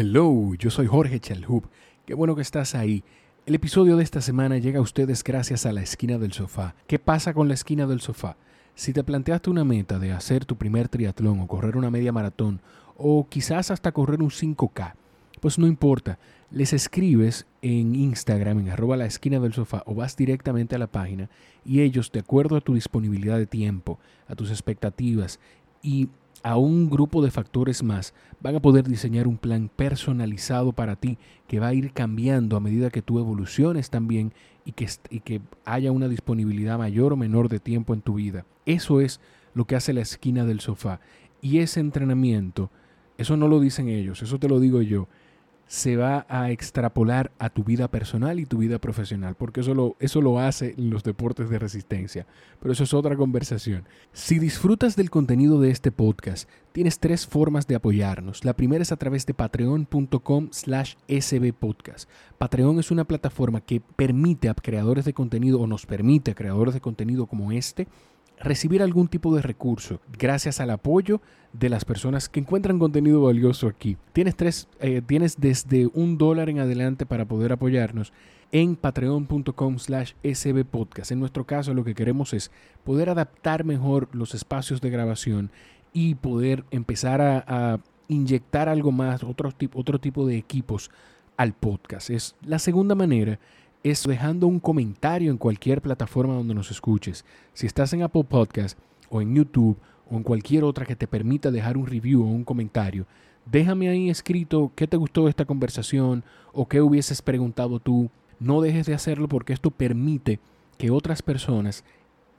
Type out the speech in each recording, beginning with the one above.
Hello, yo soy Jorge Chalhub. Qué bueno que estás ahí. El episodio de esta semana llega a ustedes gracias a la esquina del sofá. ¿Qué pasa con la esquina del sofá? Si te planteaste una meta de hacer tu primer triatlón o correr una media maratón o quizás hasta correr un 5K, pues no importa. Les escribes en Instagram en arroba la esquina del sofá o vas directamente a la página y ellos, de acuerdo a tu disponibilidad de tiempo, a tus expectativas y a un grupo de factores más, van a poder diseñar un plan personalizado para ti que va a ir cambiando a medida que tú evoluciones también y que, y que haya una disponibilidad mayor o menor de tiempo en tu vida. Eso es lo que hace la esquina del sofá. Y ese entrenamiento, eso no lo dicen ellos, eso te lo digo yo, se va a extrapolar a tu vida personal y tu vida profesional, porque eso lo, eso lo hace los deportes de resistencia. Pero eso es otra conversación. Si disfrutas del contenido de este podcast, tienes tres formas de apoyarnos. La primera es a través de patreon.com slash sbpodcast. Patreon es una plataforma que permite a creadores de contenido o nos permite a creadores de contenido como este recibir algún tipo de recurso gracias al apoyo de las personas que encuentran contenido valioso aquí. Tienes, tres, eh, tienes desde un dólar en adelante para poder apoyarnos en patreon.com slash sbpodcast. En nuestro caso lo que queremos es poder adaptar mejor los espacios de grabación y poder empezar a, inyectar algo más, otro, otro tipo de equipos al podcast. Es la segunda manera es dejando un comentario en cualquier plataforma donde nos escuches. Si estás en Apple Podcast o en YouTube o en cualquier otra que te permita dejar un review o un comentario, déjame ahí escrito qué te gustó esta conversación o qué hubieses preguntado tú. No dejes de hacerlo porque esto permite que otras personas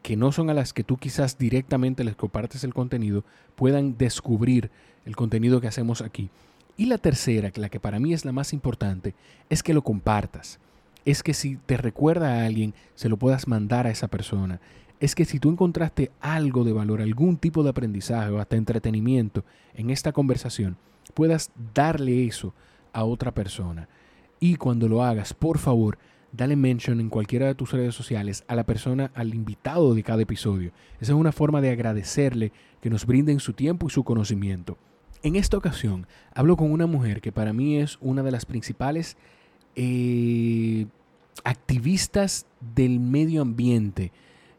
que no son a las que tú quizás directamente les compartes el contenido puedan descubrir el contenido que hacemos aquí. Y la tercera, la que para mí es la más importante, es que lo compartas es que si te recuerda a alguien, se lo puedas mandar a esa persona. Es que si tú encontraste algo de valor, algún tipo de aprendizaje o hasta entretenimiento en esta conversación, puedas darle eso a otra persona. Y cuando lo hagas, por favor, dale mention en cualquiera de tus redes sociales a la persona, al invitado de cada episodio. Esa es una forma de agradecerle que nos brinden su tiempo y su conocimiento. En esta ocasión hablo con una mujer que para mí es una de las principales eh, activistas del medio ambiente.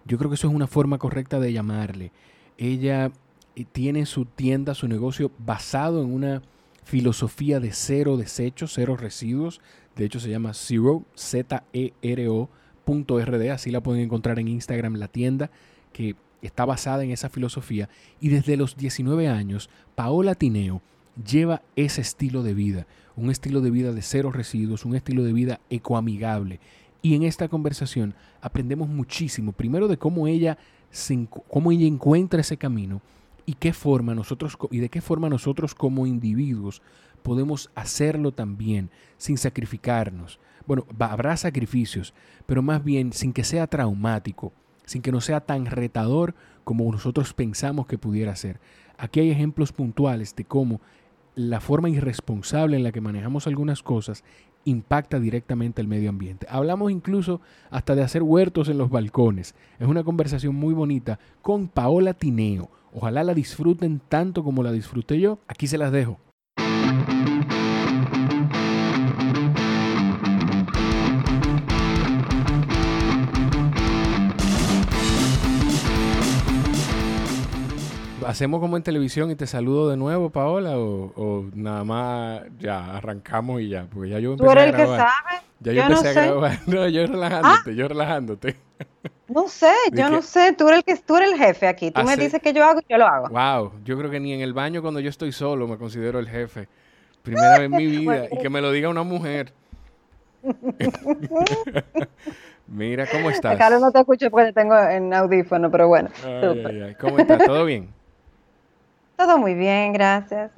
Yo creo que eso es una forma correcta de llamarle. Ella eh, tiene su tienda, su negocio basado en una filosofía de cero desechos, cero residuos. De hecho, se llama Zero, Z-E-R-O. Así la pueden encontrar en Instagram, la tienda que está basada en esa filosofía. Y desde los 19 años, Paola Tineo lleva ese estilo de vida, un estilo de vida de cero residuos, un estilo de vida ecoamigable. Y en esta conversación aprendemos muchísimo, primero de cómo ella, cómo ella encuentra ese camino y qué forma nosotros y de qué forma nosotros como individuos podemos hacerlo también sin sacrificarnos. Bueno, habrá sacrificios, pero más bien sin que sea traumático, sin que no sea tan retador como nosotros pensamos que pudiera ser. Aquí hay ejemplos puntuales de cómo la forma irresponsable en la que manejamos algunas cosas impacta directamente el medio ambiente. Hablamos incluso hasta de hacer huertos en los balcones. Es una conversación muy bonita con Paola Tineo. Ojalá la disfruten tanto como la disfruté yo. Aquí se las dejo. ¿Hacemos como en televisión y te saludo de nuevo, Paola? ¿O, nada más ya arrancamos y ya? Porque ya yo empecé ¿Tú eres a el que sabe? Ya yo, yo empecé no a sé. grabar. No, yo relajándote, yo relajándote. No sé, ¿De yo no sé. Tú eres el que tú eres el jefe aquí. Tú me Hace- dices que yo hago y yo lo hago. Wow, yo creo que ni en el baño cuando yo estoy solo me considero el jefe. Primera vez en mi vida. Y que me lo diga una mujer. Mira, ¿cómo estás? Carlos no te escucho porque te tengo en audífono, pero bueno. Ay, súper. ay, ay. ¿Cómo estás? ¿Todo bien? Todo muy bien, gracias.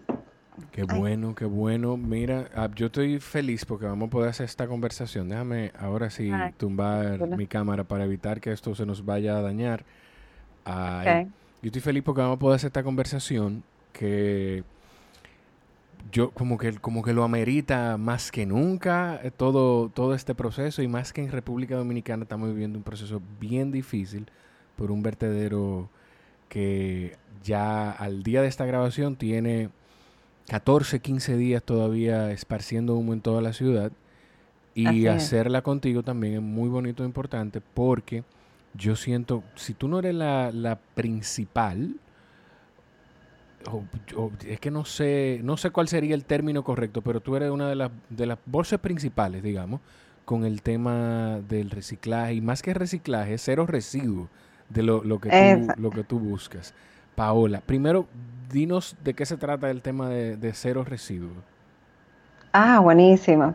Qué bueno, qué bueno. Mira, ah, yo estoy feliz porque vamos a poder hacer esta conversación. Déjame ahora sí Ay, tumbar bueno. mi cámara para evitar que esto se nos vaya a dañar. Ay, Ok. Yo estoy feliz porque vamos a poder hacer esta conversación que yo como que, como que lo amerita más que nunca eh, todo, todo este proceso y más que en República Dominicana estamos viviendo un proceso bien difícil por un vertedero que ya al día de esta grabación tiene 14, 15 días todavía esparciendo humo en toda la ciudad. Y hacerla contigo también es muy bonito e importante porque yo siento, si tú no eres la, la principal, es que no sé, no sé cuál sería el término correcto, pero tú eres una de las, de las bolsas principales, digamos, con el tema del reciclaje y más que reciclaje, cero residuos de lo, lo, que, tú, lo que tú buscas. Paola, primero dinos de qué se trata el tema de, cero residuos. Ah, buenísimo.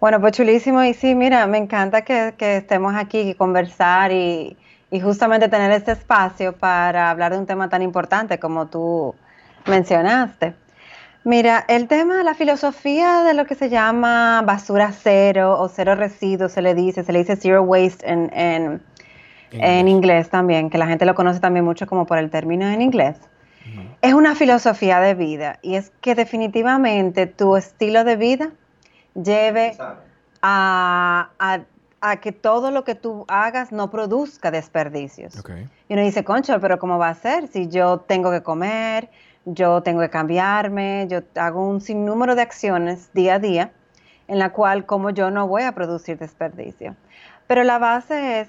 Bueno, pues chulísimo. Y sí, mira, me encanta que, estemos aquí y conversar y, y, justamente tener este espacio para hablar de un tema tan importante como tú mencionaste. Mira, el tema, la filosofía de lo que se llama basura cero o cero residuos, se le dice, se le dice zero waste en, en, en inglés también, que la gente lo conoce también mucho como por el término en inglés. Es una filosofía de vida y es que definitivamente tu estilo de vida lleve a, a, que todo lo que tú hagas no produzca desperdicios. Y uno dice, concho, pero ¿cómo va a ser si yo tengo que comer? yo tengo que cambiarme, yo hago un sinnúmero de acciones día a día en la cual como yo no voy a producir desperdicio. Pero la base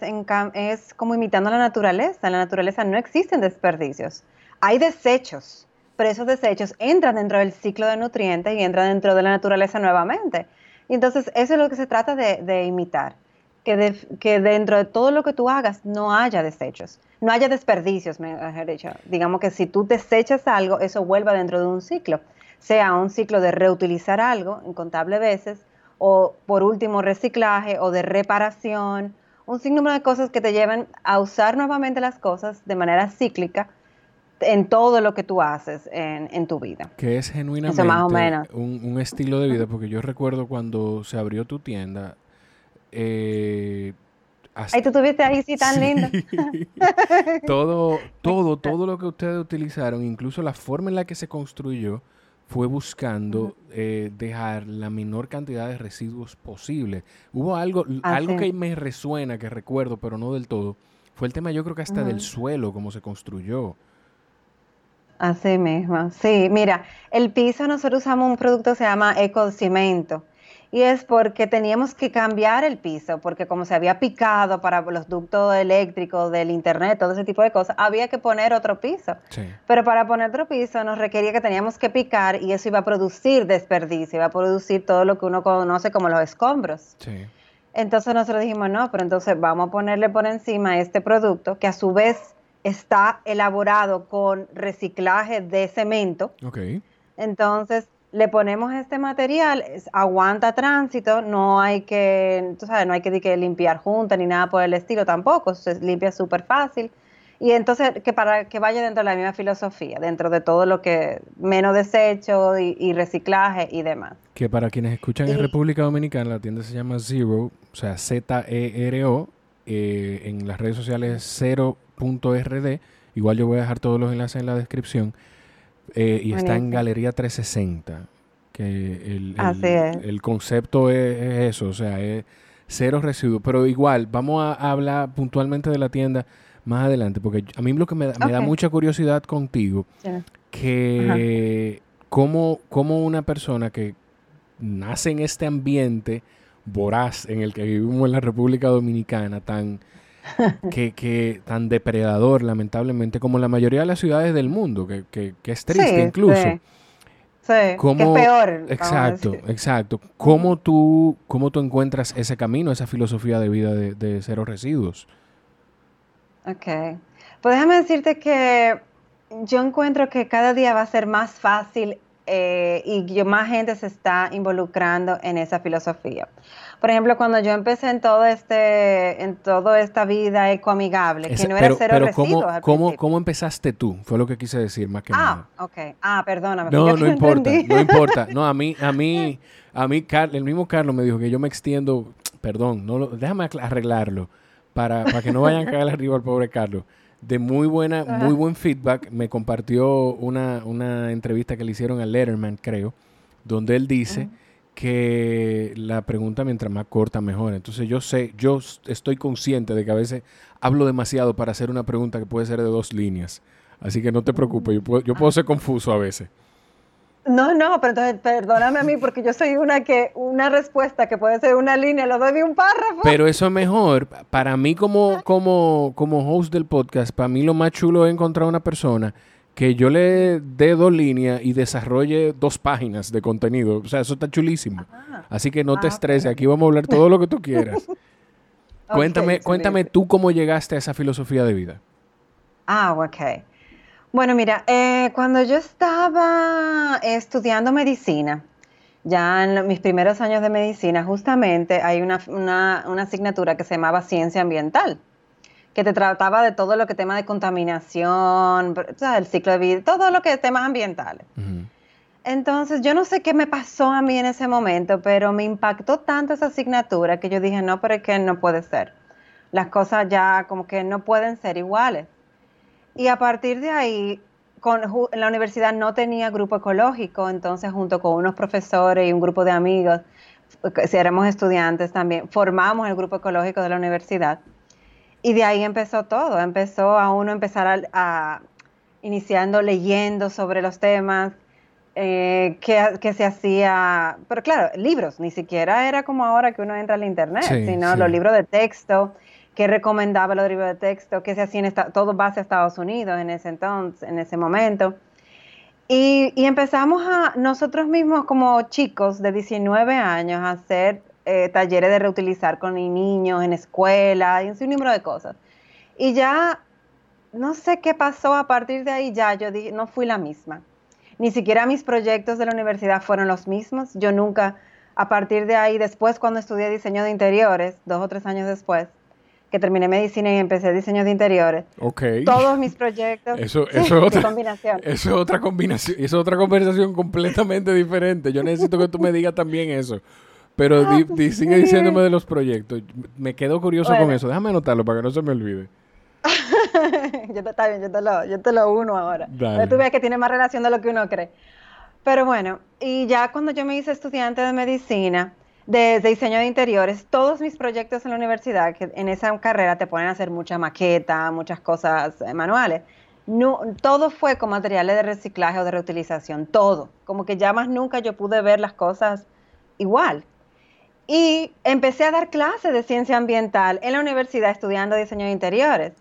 es, como imitando la naturaleza. En la naturaleza no existen desperdicios. Hay desechos, pero esos desechos entran dentro del ciclo de nutrientes y entran dentro de la naturaleza nuevamente. Y entonces eso es lo que se trata de, imitar, que, dentro de todo lo que tú hagas no haya desechos no haya desperdicios, mejor dicho. Digamos que si tú desechas algo, eso vuelva dentro de un ciclo, sea un ciclo de reutilizar algo incontables veces, o por último reciclaje o de reparación, un sinnúmero de cosas que te lleven a usar nuevamente las cosas de manera cíclica en todo lo que tú haces en, tu vida. Que es genuinamente Un, estilo de vida, porque yo recuerdo cuando se abrió tu tienda, eh, Ay, tú tuviste ahí sí tan lindo. todo, todo, todo lo que ustedes utilizaron, incluso la forma en la que se construyó, fue buscando eh, dejar la menor cantidad de residuos posible. Hubo algo, algo que me resuena, que recuerdo, pero no del todo, fue el tema yo creo que hasta del suelo, cómo se construyó. Así mismo, sí. Mira, el piso nosotros usamos un producto que se llama Ecocimento y es porque teníamos que cambiar el piso, porque como se había picado para los ductos eléctricos del internet, todo ese tipo de cosas, había que poner otro piso. Pero para poner otro piso nos requería que teníamos que picar y eso iba a producir desperdicio, iba a producir todo lo que uno conoce como los escombros. Entonces nosotros dijimos, no, pero entonces vamos a ponerle por encima este producto que a su vez está elaborado con reciclaje de cemento. Okay. Entonces le ponemos este material, aguanta tránsito, no hay que, tú sabes, no hay que, limpiar junta ni nada por el estilo tampoco, se limpia súper fácil. Y entonces, que para que vaya dentro de la misma filosofía, dentro de todo lo que menos desecho y, reciclaje y demás. Que para quienes escuchan en República Dominicana, la tienda se llama Zero, o sea, Z-E-R-O, eh, en las redes sociales 0.rd. Igual yo voy a dejar todos los enlaces en la descripción. Eh, y está en Galería 360. Que el, el, concepto es, eso, o sea, es cero residuos. Pero igual, vamos a hablar puntualmente de la tienda más adelante, porque a mí lo que me, da mucha curiosidad contigo, que como, como una persona que nace en este ambiente voraz en el que vivimos en la República Dominicana, tan que, tan depredador, lamentablemente, como la mayoría de las ciudades del mundo, que, que, es triste incluso. Sí, que es peor. Exacto, exacto. ¿Cómo tú, ¿Cómo tú encuentras ese camino, esa filosofía de vida de, cero residuos? Ok. Pues déjame decirte que yo encuentro que cada día va a ser más fácil eh, y más gente se está involucrando en esa filosofía. Por ejemplo, cuando yo empecé en todo este, en toda esta vida ecoamigable, que no era cero pero residuos. ¿cómo, ¿cómo, empezaste tú? Fue lo que quise decir más que ah, nada. Ah, ok. Ah, perdóname. No, no importa, no importa. No, a mí, a mí, a mí, el mismo Carlos me dijo que yo me extiendo, perdón, no déjame arreglarlo para, para que no vayan a caer arriba al pobre Carlos de muy buena, muy buen feedback. Me compartió una, una, entrevista que le hicieron a Letterman, creo, donde él dice que la pregunta mientras más corta mejor. Entonces yo sé, yo estoy consciente de que a veces hablo demasiado para hacer una pregunta que puede ser de dos líneas. Así que no te preocupes, yo puedo, yo puedo ser confuso a veces. No, no, pero entonces perdóname a mí porque yo soy una que una respuesta que puede ser una línea, lo doy de un párrafo. Pero eso es mejor. Para mí como, como, como host del podcast, para mí lo más chulo es encontrar una persona que yo le dé dos líneas y desarrolle dos páginas de contenido. O sea, eso está chulísimo. Ah. Así que no te ah, estreses, aquí vamos a hablar todo lo que tú quieras. cuéntame, cuéntame tú cómo llegaste a esa filosofía de vida. Ah, ok. Bueno, mira, eh, cuando yo estaba estudiando medicina, ya en mis primeros años de medicina, justamente hay una, asignatura que se llamaba ciencia ambiental, que te trataba de todo lo que tema de contaminación, el ciclo de vida, todo lo que es temas ambientales. Entonces, yo no sé qué me pasó a mí en ese momento, pero me impactó tanto esa asignatura que yo dije, no, pero es que no puede ser. Las cosas ya como que no pueden ser iguales. Y a partir de ahí, con, la universidad no tenía grupo ecológico, entonces junto con unos profesores y un grupo de amigos, si éramos estudiantes también, formamos el grupo ecológico de la universidad. Y de ahí empezó todo, empezó a uno empezar a, iniciando leyendo sobre los temas, eh, que, se hacía, pero claro, libros, ni siquiera era como ahora que uno entra al internet, sino los libros de texto, que recomendaba los libros de texto, que se hacía en todo base a Estados Unidos en ese entonces, en ese momento. Y, empezamos a nosotros mismos como chicos de 19 años a hacer eh, talleres de reutilizar con niños en escuela y un número de cosas. Y ya no sé qué pasó a partir de ahí, ya yo dije, no fui la misma. Ni siquiera mis proyectos de la universidad fueron los mismos. Yo nunca, a partir de ahí, después cuando estudié diseño de interiores, dos o tres años después, que terminé medicina y empecé diseño de interiores. Ok. Todos mis proyectos. Eso, es otra combinación. Eso es otra combinación. Eso es otra conversación completamente diferente. Yo necesito que tú me digas también eso. Pero ah, sigue diciéndome de los proyectos. Me quedo curioso con eso. Déjame anotarlo para que no se me olvide. yo te, está bien, yo te lo, yo te lo uno ahora. Pero tú ves que tiene más relación de lo que uno cree. Pero bueno, y ya cuando yo me hice estudiante de medicina, de, diseño de interiores, todos mis proyectos en la universidad, que en esa carrera te ponen a hacer mucha maqueta, muchas cosas eh, manuales, no, todo fue con materiales de reciclaje o de reutilización, todo. Como que ya más nunca yo pude ver las cosas igual. Y empecé a dar clases de ciencia ambiental en la universidad estudiando diseño de interiores.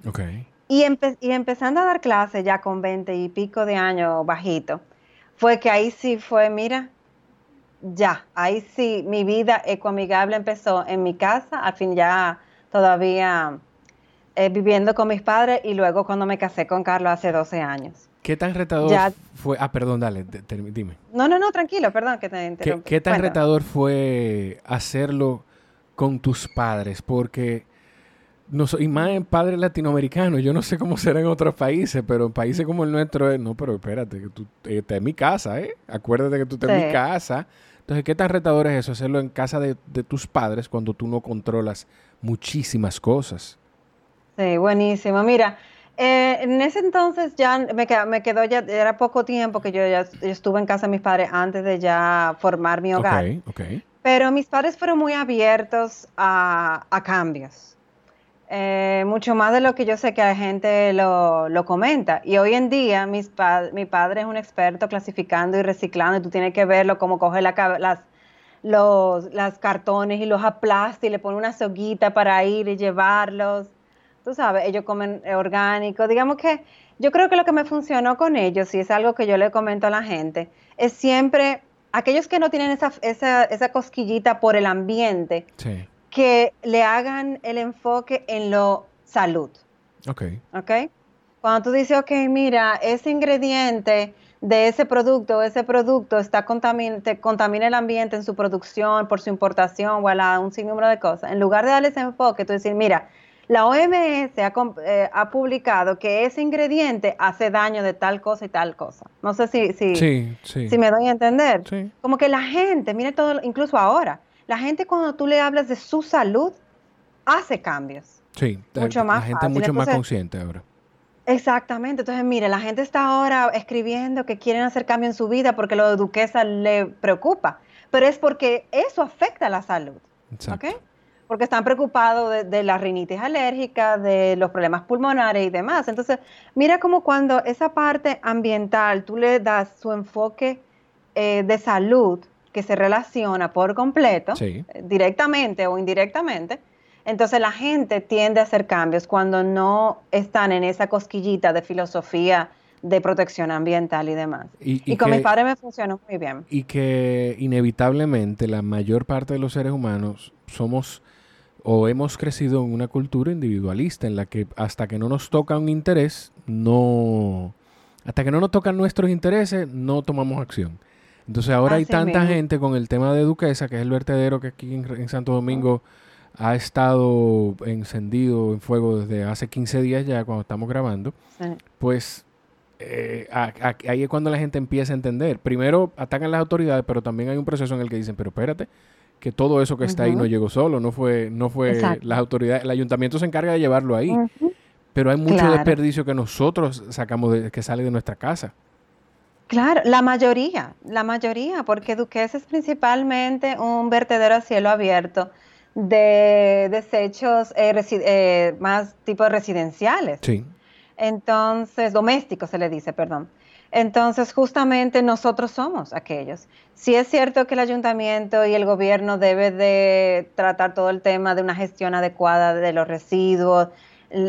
Y, y empezando a dar clases ya con 20 y pico de años bajito, fue que ahí sí fue, mira, ya, ahí sí, mi vida ecoamigable empezó en mi casa, al fin ya todavía eh, viviendo con mis padres y luego cuando me casé con Carlos hace 12 años. ¿Qué tan retador fue? Ah, perdón, dale, dime. No, no, no, tranquilo, perdón que te interrumpí. ¿Qué, tan retador fue hacerlo con tus padres? Porque, no y más en padres latinoamericanos, yo no sé cómo será en otros países, pero en países como el nuestro, es, no, pero espérate, que tú estás en mi casa, ¿eh? Acuérdate que tú estás en mi casa entonces, ¿qué tan retador es eso? Hacerlo en casa de, tus padres cuando tú no controlas muchísimas cosas. Sí, buenísimo. Mira, eh, en ese entonces ya me, me, quedó ya, era poco tiempo que yo ya estuve en casa de mis padres antes de ya formar mi hogar. Okay, okay. Pero mis padres fueron muy abiertos a, a cambios. Eh, mucho más de lo que yo sé que la gente lo, comenta. Y hoy en día mis mi padre es un experto clasificando y reciclando y tú tienes que verlo como coge la, las, los las cartones y los aplasta y le pone una soguita para ir y llevarlos. Tú sabes, ellos comen orgánico. Digamos que yo creo que lo que me funcionó con ellos, y es algo que yo le comento a la gente, es siempre aquellos que no tienen esa, esa, esa cosquillita por el ambiente, sí que le hagan el enfoque en lo salud. Ok. Ok. Cuando tú dices, ok, mira, ese ingrediente de ese producto, ese producto está contamina, contamina el ambiente en su producción, por su importación, voilà, un sinnúmero de cosas. En lugar de darle ese enfoque, tú decir, mira, la OMS ha, eh, ha, publicado que ese ingrediente hace daño de tal cosa y tal cosa. No sé si, si, si me doy a entender. Sí. Como que la gente, mire todo, incluso ahora, la gente cuando tú le hablas de su salud, hace cambios. Sí, mucho más la gente es mucho más consciente ahora. Exactamente, entonces mire, la gente está ahora escribiendo que quieren hacer cambio en su vida porque lo de duquesa le preocupa, pero es porque eso afecta a la salud. Exacto. Porque están preocupados de, de, la rinitis alérgica, de los problemas pulmonares y demás. Entonces, mira como cuando esa parte ambiental tú le das su enfoque eh, de salud que se relaciona por completo, Sí. directamente o indirectamente, entonces la gente tiende a hacer cambios cuando no están en esa cosquillita de filosofía de protección ambiental y demás. Y, Y, y con que, mis padres me funcionó muy bien. y que inevitablemente la mayor parte de los seres humanos somos o hemos crecido en una cultura individualista en la que hasta que no nos toca un interés, no... Hasta que no nos tocan nuestros intereses, no tomamos acción. Entonces ahora hay tanta mismo. gente con el tema de Duquesa, que es el vertedero que aquí en, en Santo Domingo ha estado encendido en fuego desde hace 15 días ya cuando estamos grabando, Sí. pues eh, a- a- ahí es cuando la gente empieza a entender. Primero atacan las autoridades, pero también hay un proceso en el que dicen, pero espérate, que todo eso que está ahí no llegó solo, no fue, no fue Exacto. las autoridades, el ayuntamiento se encarga de llevarlo ahí, pero hay mucho Claro. desperdicio que nosotros sacamos de, que sale de nuestra casa. Claro, la mayoría, la mayoría, porque Duques es principalmente un vertedero a cielo abierto de desechos eh, eh, más tipo residenciales. Sí. Entonces, domésticos se le dice, perdón. Entonces, justamente nosotros somos aquellos. Sí es cierto que el ayuntamiento y el gobierno debe de tratar todo el tema de una gestión adecuada de los residuos,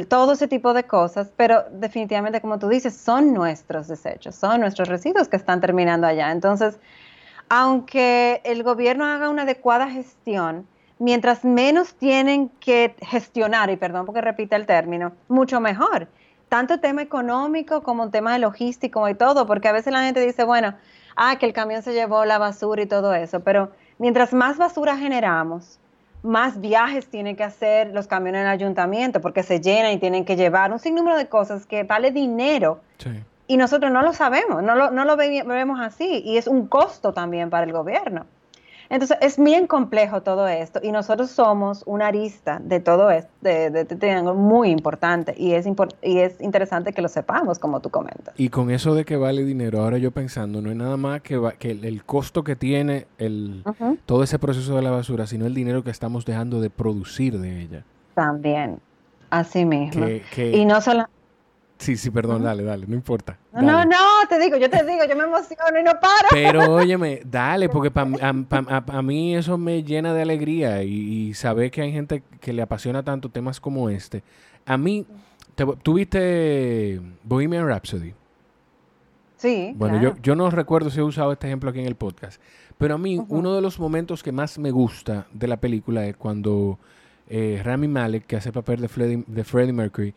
todo ese tipo de cosas, pero definitivamente, como tú dices, son nuestros desechos, son nuestros residuos que están terminando allá. Entonces, aunque el gobierno haga una adecuada gestión, mientras menos tienen que gestionar, y perdón porque repite el término, mucho mejor. Tanto tema económico como tema logístico y todo, porque a veces la gente dice, bueno, ah, que el camión se llevó la basura y todo eso, pero mientras más basura generamos, más viajes tienen que hacer los camiones del ayuntamiento, porque se llenan y tienen que llevar un sinnúmero de cosas que vale dinero Sí. y nosotros no lo sabemos, no lo, no lo ve- vemos así y es un costo también para el gobierno. Entonces es bien complejo todo esto y nosotros somos una arista de todo esto, de, de este triángulo muy importante y es, impor- y es interesante que lo sepamos, como tú comentas. Y con eso de que vale dinero, ahora yo pensando, no es nada más que, va- que el, el costo que tiene el, todo ese proceso de la basura, sino el dinero que estamos dejando de producir de ella. También, así mismo. Que, que- Y no solo... sí, sí, perdón, dale, dale, no importa. No, no, dale. no, te digo, yo te digo, yo me emociono y no paro. Pero óyeme, dale, porque para a, mí eso me llena de alegría y, y saber que hay gente que le apasiona tanto temas como este. A mí, te- ¿tuviste Bohemian Rhapsody? Sí, Bueno, claro. yo, yo no recuerdo si he usado este ejemplo aquí en el podcast, pero a mí uno de los momentos que más me gusta de la película es cuando eh, Rami Malek, que hace el papel de Freddie, de Freddie Mercury,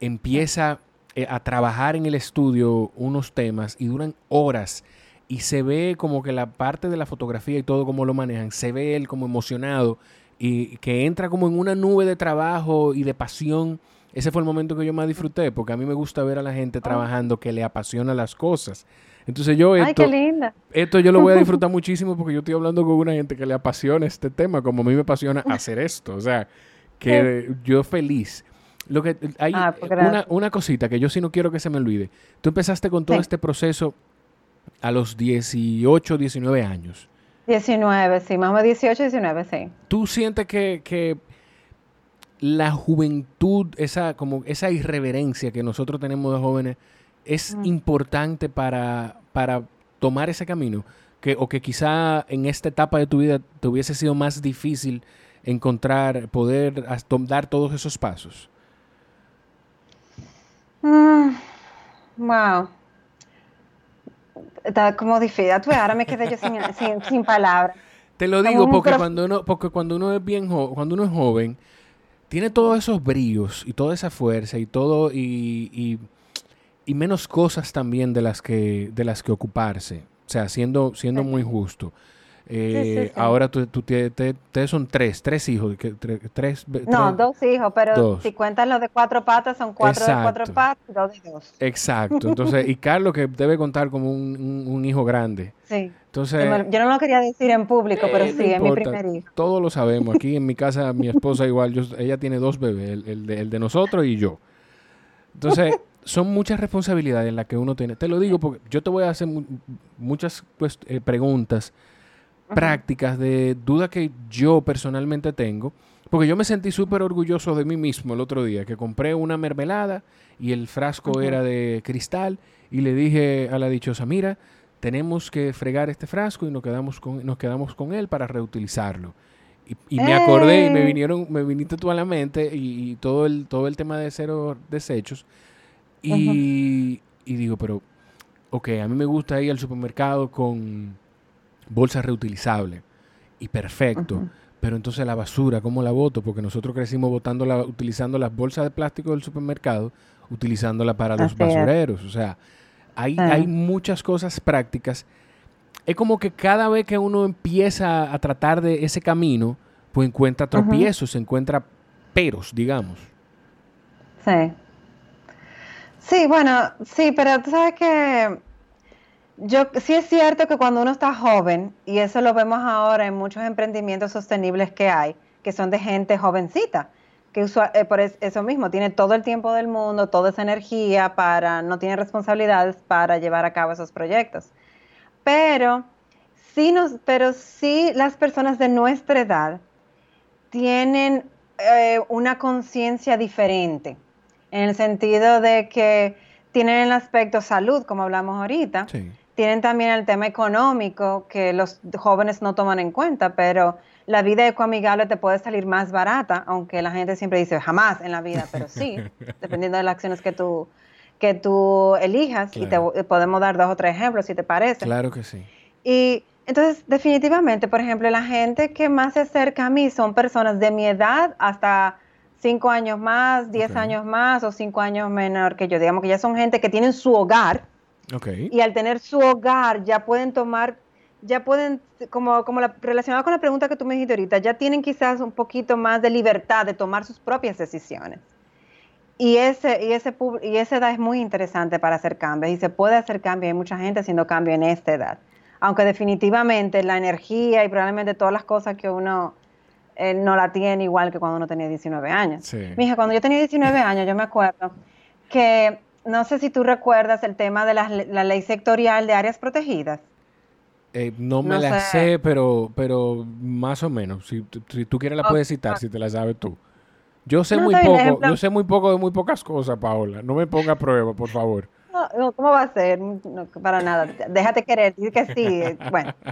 empieza eh, a trabajar en el estudio unos temas y duran horas y se ve como que la parte de la fotografía y todo como lo manejan, se ve él como emocionado y que entra como en una nube de trabajo y de pasión. Ese fue el momento que yo más disfruté, porque a mí me gusta ver a la gente trabajando que le apasiona las cosas. Entonces yo Ay, esto, qué linda. esto yo lo voy a disfrutar muchísimo porque yo estoy hablando con una gente que le apasiona este tema, como a mí me apasiona hacer esto. O sea, que yo feliz. Lo que hay Ah, pues, una, una cosita que yo sí no quiero que se me olvide. Tú empezaste con todo Sí. este proceso a los 18, 19 años. 19, sí, más o menos 18, 19, sí. ¿Tú sientes que, que la juventud, esa, como esa irreverencia que nosotros tenemos de jóvenes, es Mm. importante para, para tomar ese camino? Que, o que quizá en esta etapa de tu vida te hubiese sido más difícil encontrar, poder dar todos esos pasos. Mm, wow. Está como difícil. Tú, ahora me quedé yo sin, sin, sin palabras. Te lo digo porque cuando uno, porque cuando uno es bien jo- cuando uno es joven, tiene todos esos brillos y toda esa fuerza y todo y, y, y menos cosas también de las que de las que ocuparse. O sea, siendo, siendo muy justo. Eh, sí, sí. Ahora tú, tú te- son tres, tres hijos, que- tre- tres, No, tres- dos hijos, pero Dos. si cuentas los de cuatro patas, son cuatro de cuatro patas y dos de dos. Exacto. Entonces, y Carlos que debe contar como un, un- un hijo grande. Sí. Entonces, Yo, no lo quería decir en público, pero Eh, sí, no es mi primer hijo. Todos lo sabemos. Aquí en mi casa, mi esposa igual, yo- ella tiene dos bebés, el, el de, el de nosotros y yo. Entonces, son muchas responsabilidades en las que uno tiene. Te lo digo porque yo te voy a hacer mu- muchas pues, eh, preguntas prácticas de duda que yo personalmente tengo. Porque yo me sentí súper orgulloso de mí mismo el otro día, que compré una mermelada y el frasco era de cristal y le dije a la dichosa, mira, tenemos que fregar este frasco y nos quedamos con, nos quedamos con él para reutilizarlo. Y, me acordé y me ¡Eh! vinieron, me viniste tú a la mente y, todo el, todo el tema de cero desechos. Y, y digo, pero, ok, a mí me gusta ir al supermercado con bolsas reutilizables y perfecto. Pero entonces la basura, ¿cómo la voto? Porque nosotros crecimos botando la, utilizando las bolsas de plástico del supermercado, utilizándola para los basureros. O sea, hay, hay muchas cosas prácticas. Es como que cada vez que uno empieza a tratar de ese camino, pues encuentra tropiezos, encuentra peros, digamos. Sí. Sí, bueno, sí, pero tú sabes que yo sí es cierto que cuando uno está joven, y eso lo vemos ahora en muchos emprendimientos sostenibles que hay, que son de gente jovencita, que eh, por eso mismo tiene todo el tiempo del mundo, toda esa energía para, no tiene responsabilidades para llevar a cabo esos proyectos. Pero sí, nos, pero sí las personas de nuestra edad tienen eh, una conciencia diferente, en el sentido de que tienen el aspecto salud, como hablamos ahorita. Sí tienen también el tema económico que los jóvenes no toman en cuenta, pero la vida ecoamigable te puede salir más barata, aunque la gente siempre dice jamás en la vida, pero sí, dependiendo de las acciones que tú, que tú elijas. Y te podemos dar dos o tres ejemplos, si te parece. Claro que sí. Y entonces, definitivamente, por ejemplo, la gente que más se acerca a mí son personas de mi edad hasta cinco años más, diez años más o cinco años menor que yo. Digamos que ya son gente que tienen su hogar y al tener su hogar ya pueden tomar, ya pueden, como, como la, relacionado con la pregunta que tú me dijiste ahorita, ya tienen quizás un poquito más de libertad de tomar sus propias decisiones. Y, ese, y, ese, y esa edad es muy interesante para hacer cambios y se puede hacer cambio. Hay mucha gente haciendo cambio en esta edad. Aunque definitivamente la energía y probablemente todas las cosas que uno eh, no la tiene igual que cuando uno tenía 19 años. Sí. Mija, cuando yo tenía 19 años, yo me acuerdo que no sé si tú recuerdas el tema de la, ley sectorial de áreas protegidas. Eh, no me la sé. pero, pero más o menos. Si, tú quieres la puedes citar, si te la sabes tú. Yo sé muy poco, yo sé muy poco de muy pocas cosas, Paola. No me ponga a prueba, por favor. No, ¿cómo va a ser? para nada. Déjate querer, dice que sí. Bueno.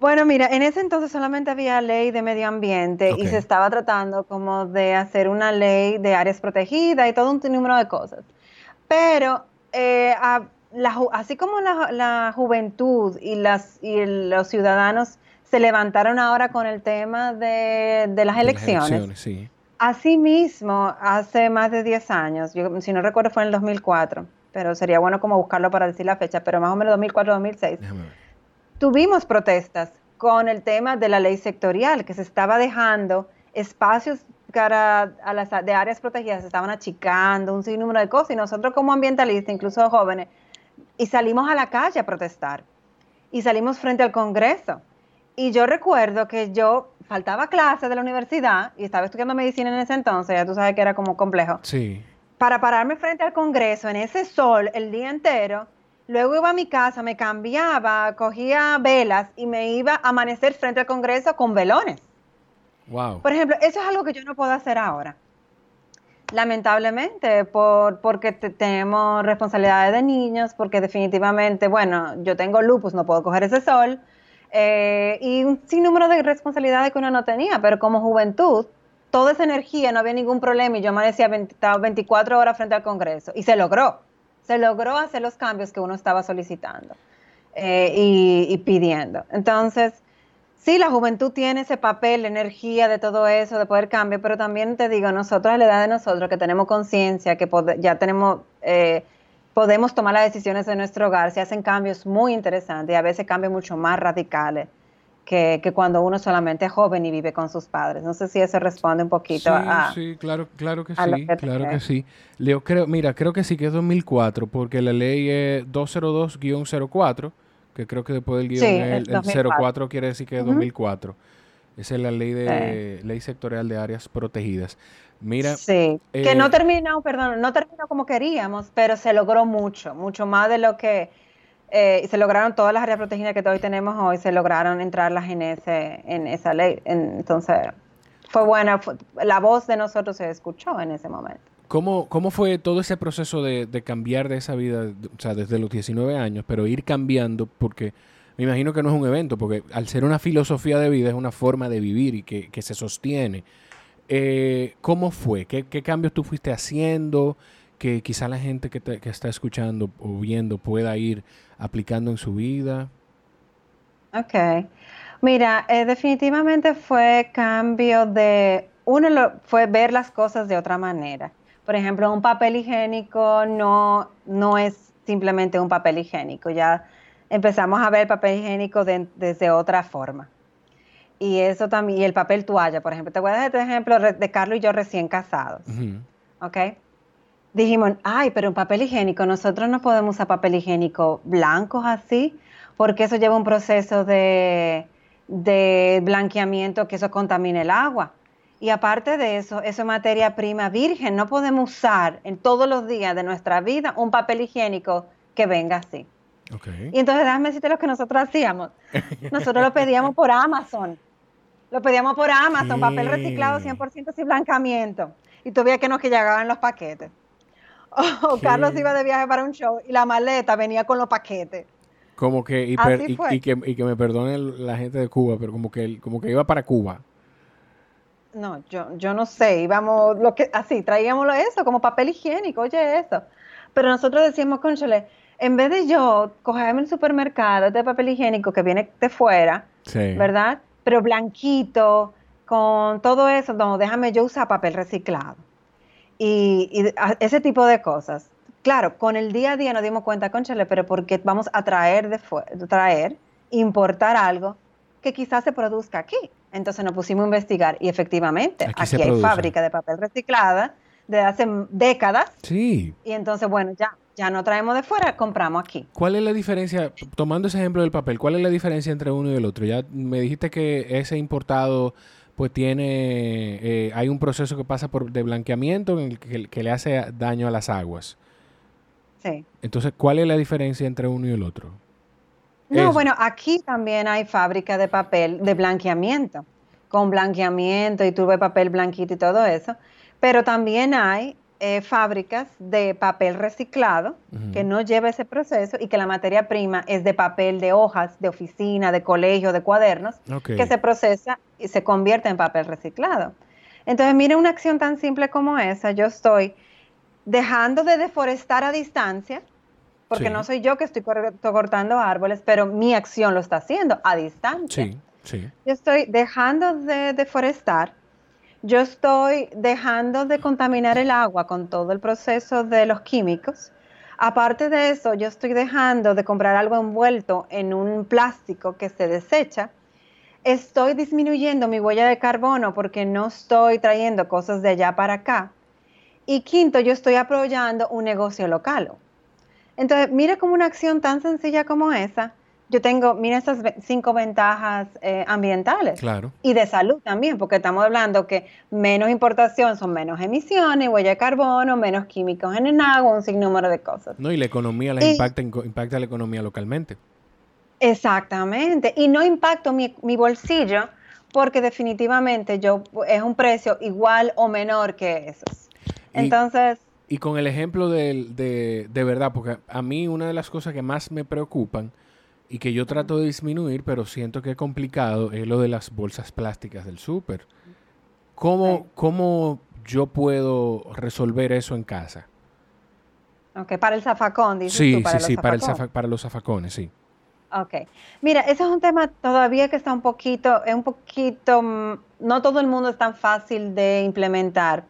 Bueno, mira, en ese entonces solamente había ley de medio ambiente y se estaba tratando como de hacer una ley de áreas protegidas y todo un número de cosas. Pero eh, así como la, juventud y, las, y los ciudadanos se levantaron ahora con el tema de, las elecciones, así mismo, hace más de 10 años, yo, si no recuerdo fue en el 2004, pero sería bueno como buscarlo para decir la fecha, pero más o menos 2004-2006 tuvimos protestas con el tema de la ley sectorial, que se estaba dejando espacios cara a las de áreas protegidas, se estaban achicando, un sinnúmero de cosas, y nosotros como ambientalistas, incluso jóvenes, y salimos a la calle a protestar, y salimos frente al Congreso. Y yo recuerdo que yo faltaba clase de la universidad, y estaba estudiando medicina en ese entonces, ya tú sabes que era como complejo. Sí. Para pararme frente al Congreso en ese sol el día entero, Luego iba a mi casa, me cambiaba, cogía velas y me iba a amanecer frente al Congreso con velones. Wow. Por ejemplo, eso es algo que yo no puedo hacer ahora. Lamentablemente, por, porque tenemos responsabilidades de niños, porque definitivamente, bueno, yo tengo lupus, no puedo coger ese sol, eh, y un sinnúmero de responsabilidades que uno no tenía, pero como juventud, toda esa energía, no había ningún problema y yo amanecía 24 horas frente al Congreso y se logró se logró hacer los cambios que uno estaba solicitando eh, y, pidiendo. Entonces, sí, la juventud tiene ese papel, la energía de todo eso, de poder cambiar, pero también te digo, nosotros a la edad de nosotros que tenemos conciencia, que ya tenemos, eh, podemos tomar las decisiones de nuestro hogar, se hacen cambios muy interesantes y a veces cambios mucho más radicales que, cuando uno solamente es joven y vive con sus padres. No sé si eso responde un poquito sí, a... Sí, claro, claro que sí, claro que sí. Leo, creo, mira, creo que sí que es 2004, porque la ley es 202-04, que creo que después del guion el, 04 quiere decir que es 2004. Esa es la ley de ley sectorial de áreas protegidas. Mira, sí, que no eh, terminó, perdón, no terminó como queríamos, pero se logró mucho, mucho más de lo que eh, se lograron todas las áreas protegidas que hoy tenemos hoy, se lograron entrarlas en, ese, en esa ley. entonces, fue buena, la voz de nosotros se escuchó en ese momento. ¿Cómo, ¿Cómo fue todo ese proceso de, cambiar de esa vida, o sea, desde los 19 años, pero ir cambiando? Porque me imagino que no es un evento, porque al ser una filosofía de vida es una forma de vivir y que, que se sostiene. Eh, ¿Cómo fue? ¿Qué, ¿Qué, cambios tú fuiste haciendo que quizá la gente que, te, que está escuchando o viendo pueda ir aplicando en su vida? Ok. Mira, eh, definitivamente fue cambio de, uno lo, fue ver las cosas de otra manera. Por ejemplo, un papel higiénico no, no es simplemente un papel higiénico, ya empezamos a ver el papel higiénico de, desde otra forma. Y eso también, y el papel toalla, por ejemplo. Te voy a dar este ejemplo de Carlos y yo recién casados. Uh -huh. ¿Ok? Dijimos, ay, pero un papel higiénico, nosotros no podemos usar papel higiénico blancos así, porque eso lleva un proceso de, de blanqueamiento que eso contamina el agua. Y aparte de eso, eso es materia prima virgen. No podemos usar en todos los días de nuestra vida un papel higiénico que venga así. Okay. Y entonces déjame decirte lo que nosotros hacíamos. Nosotros lo pedíamos por Amazon. Lo pedíamos por Amazon, papel reciclado 100% sin blancamiento. Y todavía que no que llegaban los paquetes. O Carlos iba de viaje para un show y la maleta venía con los paquetes. Como que, y, per, y, y, que, y que me perdone la gente de Cuba, pero como que, como que iba para Cuba. No, yo, yo no sé, íbamos, lo que, así, traíamos eso, como papel higiénico, oye eso. Pero nosotros decíamos, conchale, en vez de yo cogerme el supermercado de papel higiénico que viene de fuera, sí. ¿verdad? Pero blanquito, con todo eso, no, déjame yo usar papel reciclado. Y, y ese tipo de cosas. Claro, con el día a día nos dimos cuenta, conchale, pero porque vamos a traer, de traer, importar algo que quizás se produzca aquí. Entonces nos pusimos a investigar y efectivamente aquí, aquí hay produce. fábrica de papel reciclada de hace décadas. Sí. Y entonces, bueno, ya, ya no traemos de fuera, compramos aquí. ¿Cuál es la diferencia, tomando ese ejemplo del papel, cuál es la diferencia entre uno y el otro? Ya me dijiste que ese importado pues tiene, eh, hay un proceso que pasa por de blanqueamiento en el que, que, le hace daño a las aguas. Sí. Entonces, ¿cuál es la diferencia entre uno y el otro? No, Eso. bueno, aquí también hay fábrica de papel de blanqueamiento, con blanqueamiento y tuve papel blanquito y todo eso, pero también hay eh, fábricas de papel reciclado uh -huh. que no lleva ese proceso y que la materia prima es de papel de hojas, de oficina, de colegio, de cuadernos, okay. que se procesa y se convierte en papel reciclado. Entonces, mire una acción tan simple como esa, yo estoy dejando de deforestar a distancia, porque sí. no soy yo que estoy cortando árboles, pero mi acción lo está haciendo a distancia. Sí, sí. Yo estoy dejando de deforestar, yo estoy dejando de contaminar el agua con todo el proceso de los químicos. Aparte de eso, yo estoy dejando de comprar algo envuelto en un plástico que se desecha. Estoy disminuyendo mi huella de carbono porque no estoy trayendo cosas de allá para acá. Y quinto, yo estoy apoyando un negocio local. Entonces, mira como una acción tan sencilla como esa, yo tengo, mira esas cinco ventajas eh, ambientales. Claro. Y de salud también, porque estamos hablando que menos importación son menos emisiones, huella de carbono, menos químicos en el agua, un sinnúmero de cosas. No, y la economía la y, impacta, impacta la economía localmente. Exactamente. Y no impacto mi, mi bolsillo porque definitivamente yo es un precio igual o menor que esos. Entonces... Y, y con el ejemplo de, de, de, verdad, porque a mí una de las cosas que más me preocupan y que yo trato de disminuir, pero siento que es complicado, es lo de las bolsas plásticas del súper. ¿Cómo, sí. ¿Cómo yo puedo resolver eso en casa? Ok, para el zafacón, dices sí, tú, para sí, sí, para, el para los zafacones, sí. Ok. Mira, ese es un tema todavía que está un poquito, es un poquito, mm, no todo el mundo es tan fácil de implementar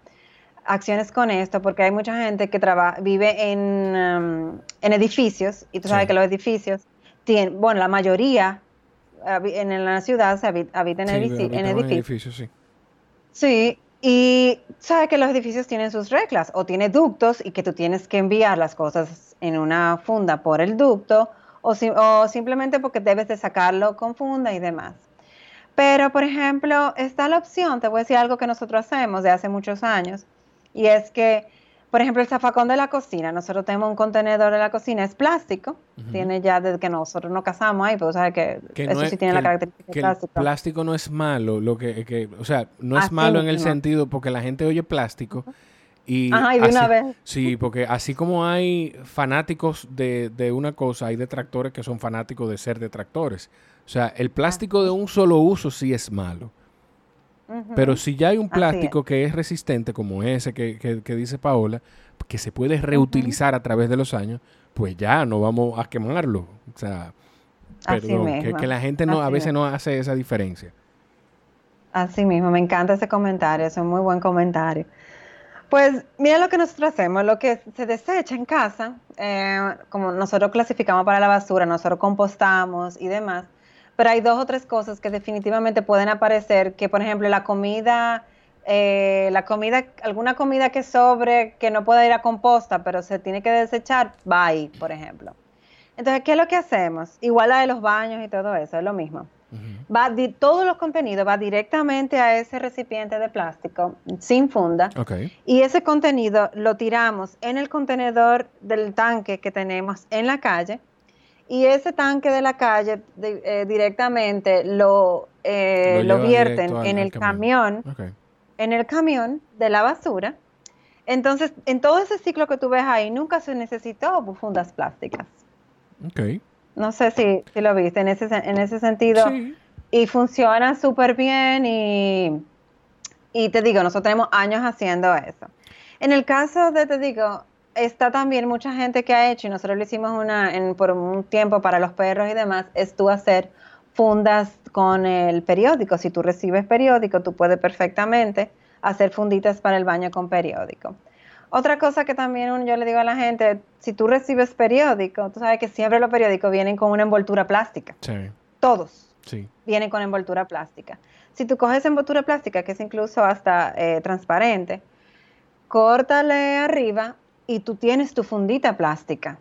acciones con esto, porque hay mucha gente que trabaja, vive en, um, en edificios, y tú sabes sí. que los edificios tienen, bueno, la mayoría en la ciudad se habita, habita en, sí, edificio, en edificios. Edificio, sí. sí, y sabes que los edificios tienen sus reglas, o tiene ductos y que tú tienes que enviar las cosas en una funda por el ducto, o, si, o simplemente porque debes de sacarlo con funda y demás. Pero, por ejemplo, está la opción, te voy a decir algo que nosotros hacemos de hace muchos años, y es que por ejemplo, el zafacón de la cocina, nosotros tenemos un contenedor de la cocina, es plástico, uh -huh. tiene ya desde que nosotros nos casamos ahí, pero sabes que, que eso no es, sí tiene que la característica que de plástico. El plástico no es malo, lo que, que o sea, no es Así malo en el sentido porque la gente oye plástico uh -huh. Y Ajá, y de una vez. Sí, porque así como hay fanáticos de, de una cosa, hay detractores que son fanáticos de ser detractores. O sea, el plástico de un solo uso sí es malo. Pero si ya hay un plástico que es resistente, como ese que, que- que dice Paola, que se puede reutilizar a través de los años, pues ya no vamos a quemarlo. O sea, perdón, que, la gente no, a veces mismo. no hace esa diferencia. Así mismo, me encanta ese comentario, es un muy buen comentario. Pues mira lo que nosotros hacemos, lo que se desecha en casa, eh, como nosotros clasificamos para la basura, nosotros compostamos y demás, pero hay dos o tres cosas que definitivamente pueden aparecer, que por ejemplo la comida, eh, la comida, alguna comida que sobre, que no pueda ir a composta, pero se tiene que desechar, va ahí, por ejemplo. Entonces, ¿qué es lo que hacemos? Igual la de los baños y todo eso, es lo mismo va di- todos los contenidos va directamente a ese recipiente de plástico sin funda y ese contenido lo tiramos en el contenedor del tanque que tenemos en la calle y ese tanque de la calle de- eh, directamente lo, eh, Lo vierten al- en el camión. en el camión de la basura. Entonces, en todo ese ciclo que tú ves ahí, nunca se necesitó fundas plásticas. Ok. No sé si, si lo viste en ese, en ese sentido Sí. y funciona súper bien y, y te digo, nosotros tenemos años haciendo eso. En el caso de, te digo, está también mucha gente que ha hecho, y nosotros lo hicimos una, en, por un tiempo para los perros y demás, es tú hacer fundas con el periódico. Si tú recibes periódico, tú puedes perfectamente hacer funditas para el baño con periódico. Otra cosa que también yo le digo a la gente, si tú recibes periódico, tú sabes que siempre los periódicos vienen con una envoltura plástica, Sí. todos Sí. viene con envoltura plástica. Si tú coges envoltura plástica, que es incluso hasta eh, transparente, córtale arriba y tú tienes tu fundita plástica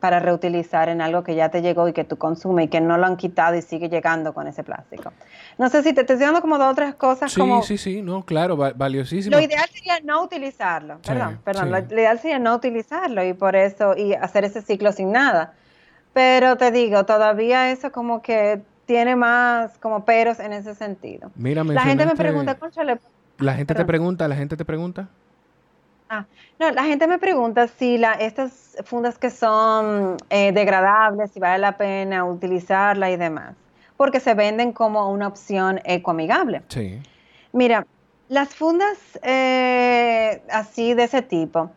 para reutilizar en algo que ya te llegó y que tú consumes y que no lo han quitado y sigue llegando con ese plástico. No sé si te estoy dando como dos o tres cosas Sí, como... sí, sí, no, claro, va- valiosísimo. Lo ideal sería no utilizarlo, Sí, perdón, perdón, sí. lo, ideal sería no utilizarlo y por eso, y hacer ese ciclo sin nada. Pero te digo, todavía eso como que tiene más como peros en ese sentido. Mira, La gente me pregunta, "Cónchale, La gente te pregunta, la gente te pregunta. Ah, no, la gente me pregunta si la, estas fundas que son eh, degradables, si vale la pena utilizarla y demás, porque se venden como una opción ecoamigable. Sí. Mira, las fundas eh, así de ese tipo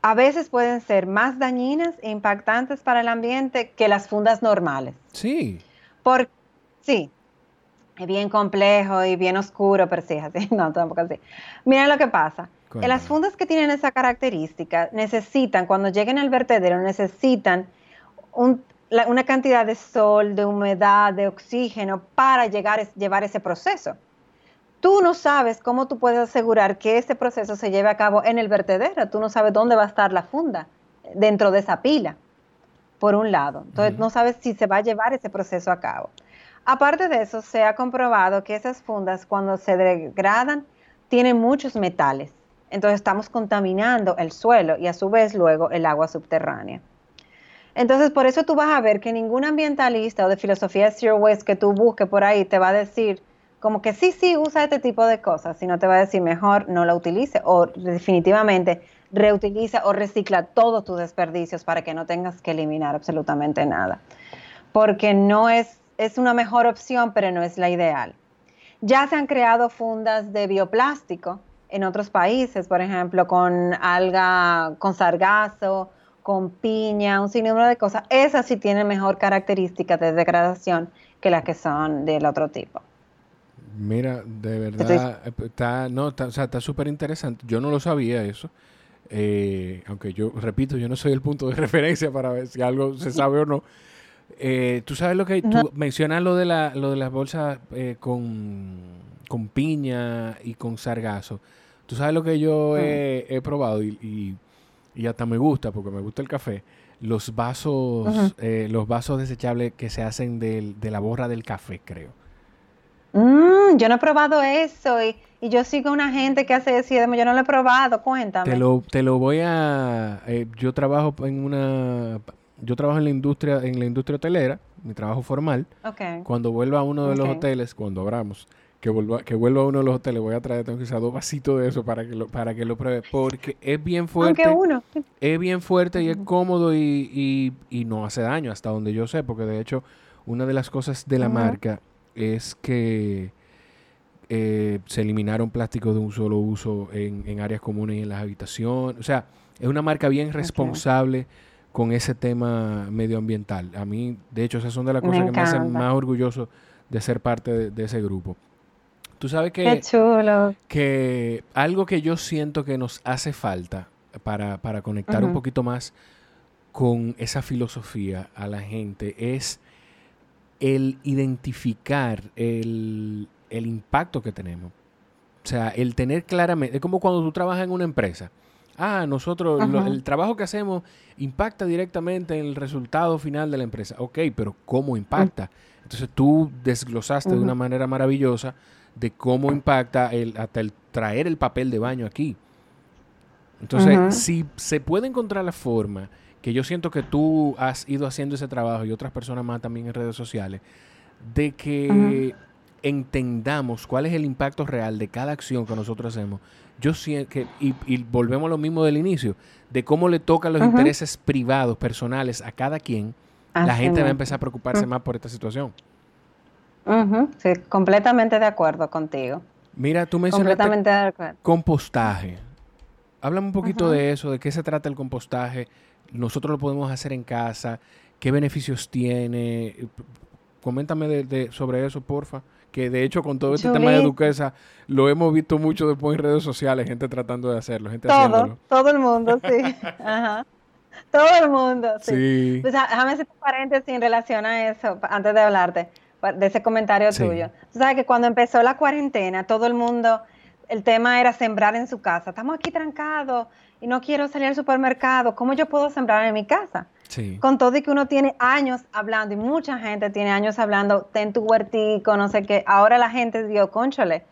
a veces pueden ser más dañinas e impactantes para el ambiente que las fundas normales. Sí. Por, sí, es bien complejo y bien oscuro, pero sí, así. No, tampoco así. Mira lo que pasa. Cuéntame. Las fundas que tienen esa característica necesitan, cuando lleguen al vertedero, necesitan un- la- una cantidad de sol, de humedad, de oxígeno para llegar, llevar ese proceso. Tú no sabes cómo tú puedes asegurar que ese proceso se lleve a cabo en el vertedero. Tú no sabes dónde va a estar la funda dentro de esa pila, por un lado. Entonces, no sabes si se va a llevar ese proceso a cabo. Aparte de eso, se ha comprobado que esas fundas, cuando se degradan, tienen muchos metales. Entonces, estamos contaminando el suelo y a su vez luego el agua subterránea. Entonces, por eso tú vas a ver que ningún ambientalista o de filosofía zero waste que tú busques por ahí te va a decir como que sí, sí, usa este tipo de cosas, sino te va a decir mejor no la utilice o definitivamente reutiliza o recicla todos tus desperdicios para que no tengas que eliminar absolutamente nada. Porque no es, es una mejor opción, pero no es la ideal. Ya se han creado fundas de bioplástico en otros países, por ejemplo, con alga, con sargazo, con piña, un sinnúmero de cosas. Esas sí tienen mejor característica de degradación que las que son del otro tipo. Mira, de verdad, está, no, está, o sea, está súper interesante. Yo no lo sabía eso. Eh, aunque yo, repito, yo no soy el punto de referencia para ver si algo se sabe o no. Eh, tú sabes lo que tú No. mencionas lo de la, lo de las bolsas eh, con, con piña y con sargazo. Tú sabes lo que yo he, he probado y, y- y hasta me gusta porque me gusta el café. Los vasos, eh, los vasos desechables que se hacen del- de la borra del café, creo. Mm, yo no he probado eso y, y yo sigo una gente que hace eso y yo no lo he probado, cuéntame. Te lo, te lo voy a. eh, yo trabajo en una. Yo trabajo en la industria, en la industria hotelera, mi trabajo formal. Cuando vuelva a uno de los hoteles, cuando abramos, que vuelva, que vuelva a uno de los hoteles, voy a traer, tengo que usar dos vasitos de eso para que lo, para que lo pruebe, porque es bien fuerte. Aunque uno. Es bien fuerte y es cómodo y, y, no hace daño, hasta donde yo sé, porque de hecho, una de las cosas de la marca es que eh, se eliminaron plásticos de un solo uso en, en, áreas comunes y en las habitaciones. O sea, es una marca bien responsable con ese tema medioambiental. A mí, de hecho, esas son de las cosas que me hacen más orgulloso de ser parte de ese grupo. Tú sabes que, que algo que yo siento que nos hace falta para, conectar un poquito más con esa filosofía a la gente es el identificar el, impacto que tenemos. O sea, el tener claramente, es como cuando tú trabajas en una empresa. Ah, nosotros, el trabajo que hacemos impacta directamente en el resultado final de la empresa. Ok, pero ¿cómo impacta? Entonces tú desglosaste de una manera maravillosa de cómo impacta el, hasta el traer el papel de baño aquí. Entonces, si se puede encontrar la forma, que yo siento que tú has ido haciendo ese trabajo y otras personas más también en redes sociales, de que entendamos cuál es el impacto real de cada acción que nosotros hacemos. Yo siento que, y, volvemos a lo mismo del inicio, de cómo le tocan los intereses privados, personales a cada quien, la gente va a empezar a preocuparse más por esta situación sí, completamente de acuerdo contigo. Mira, tú mencionaste compostaje. Háblame un poquito de eso, de qué se trata el compostaje. Nosotros lo podemos hacer en casa. ¿Qué beneficios tiene? Coméntame de, sobre eso, porfa. Que de hecho con todo este tema de duquesa lo hemos visto mucho después en redes sociales, gente tratando de hacerlo, gente todo, Todo el mundo, sí. Ajá. Todo el mundo, sí. Pues, déjame hacer un paréntesis en relación a eso, antes de hablarte de ese comentario tuyo. Tú sabes que cuando empezó la cuarentena, todo el mundo, el tema era sembrar en su casa. Estamos aquí trancados y no quiero salir al supermercado. ¿Cómo yo puedo sembrar en mi casa? Sí. Con todo y que uno tiene años hablando y mucha gente tiene años hablando, ten tu huertico, no sé qué. Ahora la gente dio, conchole,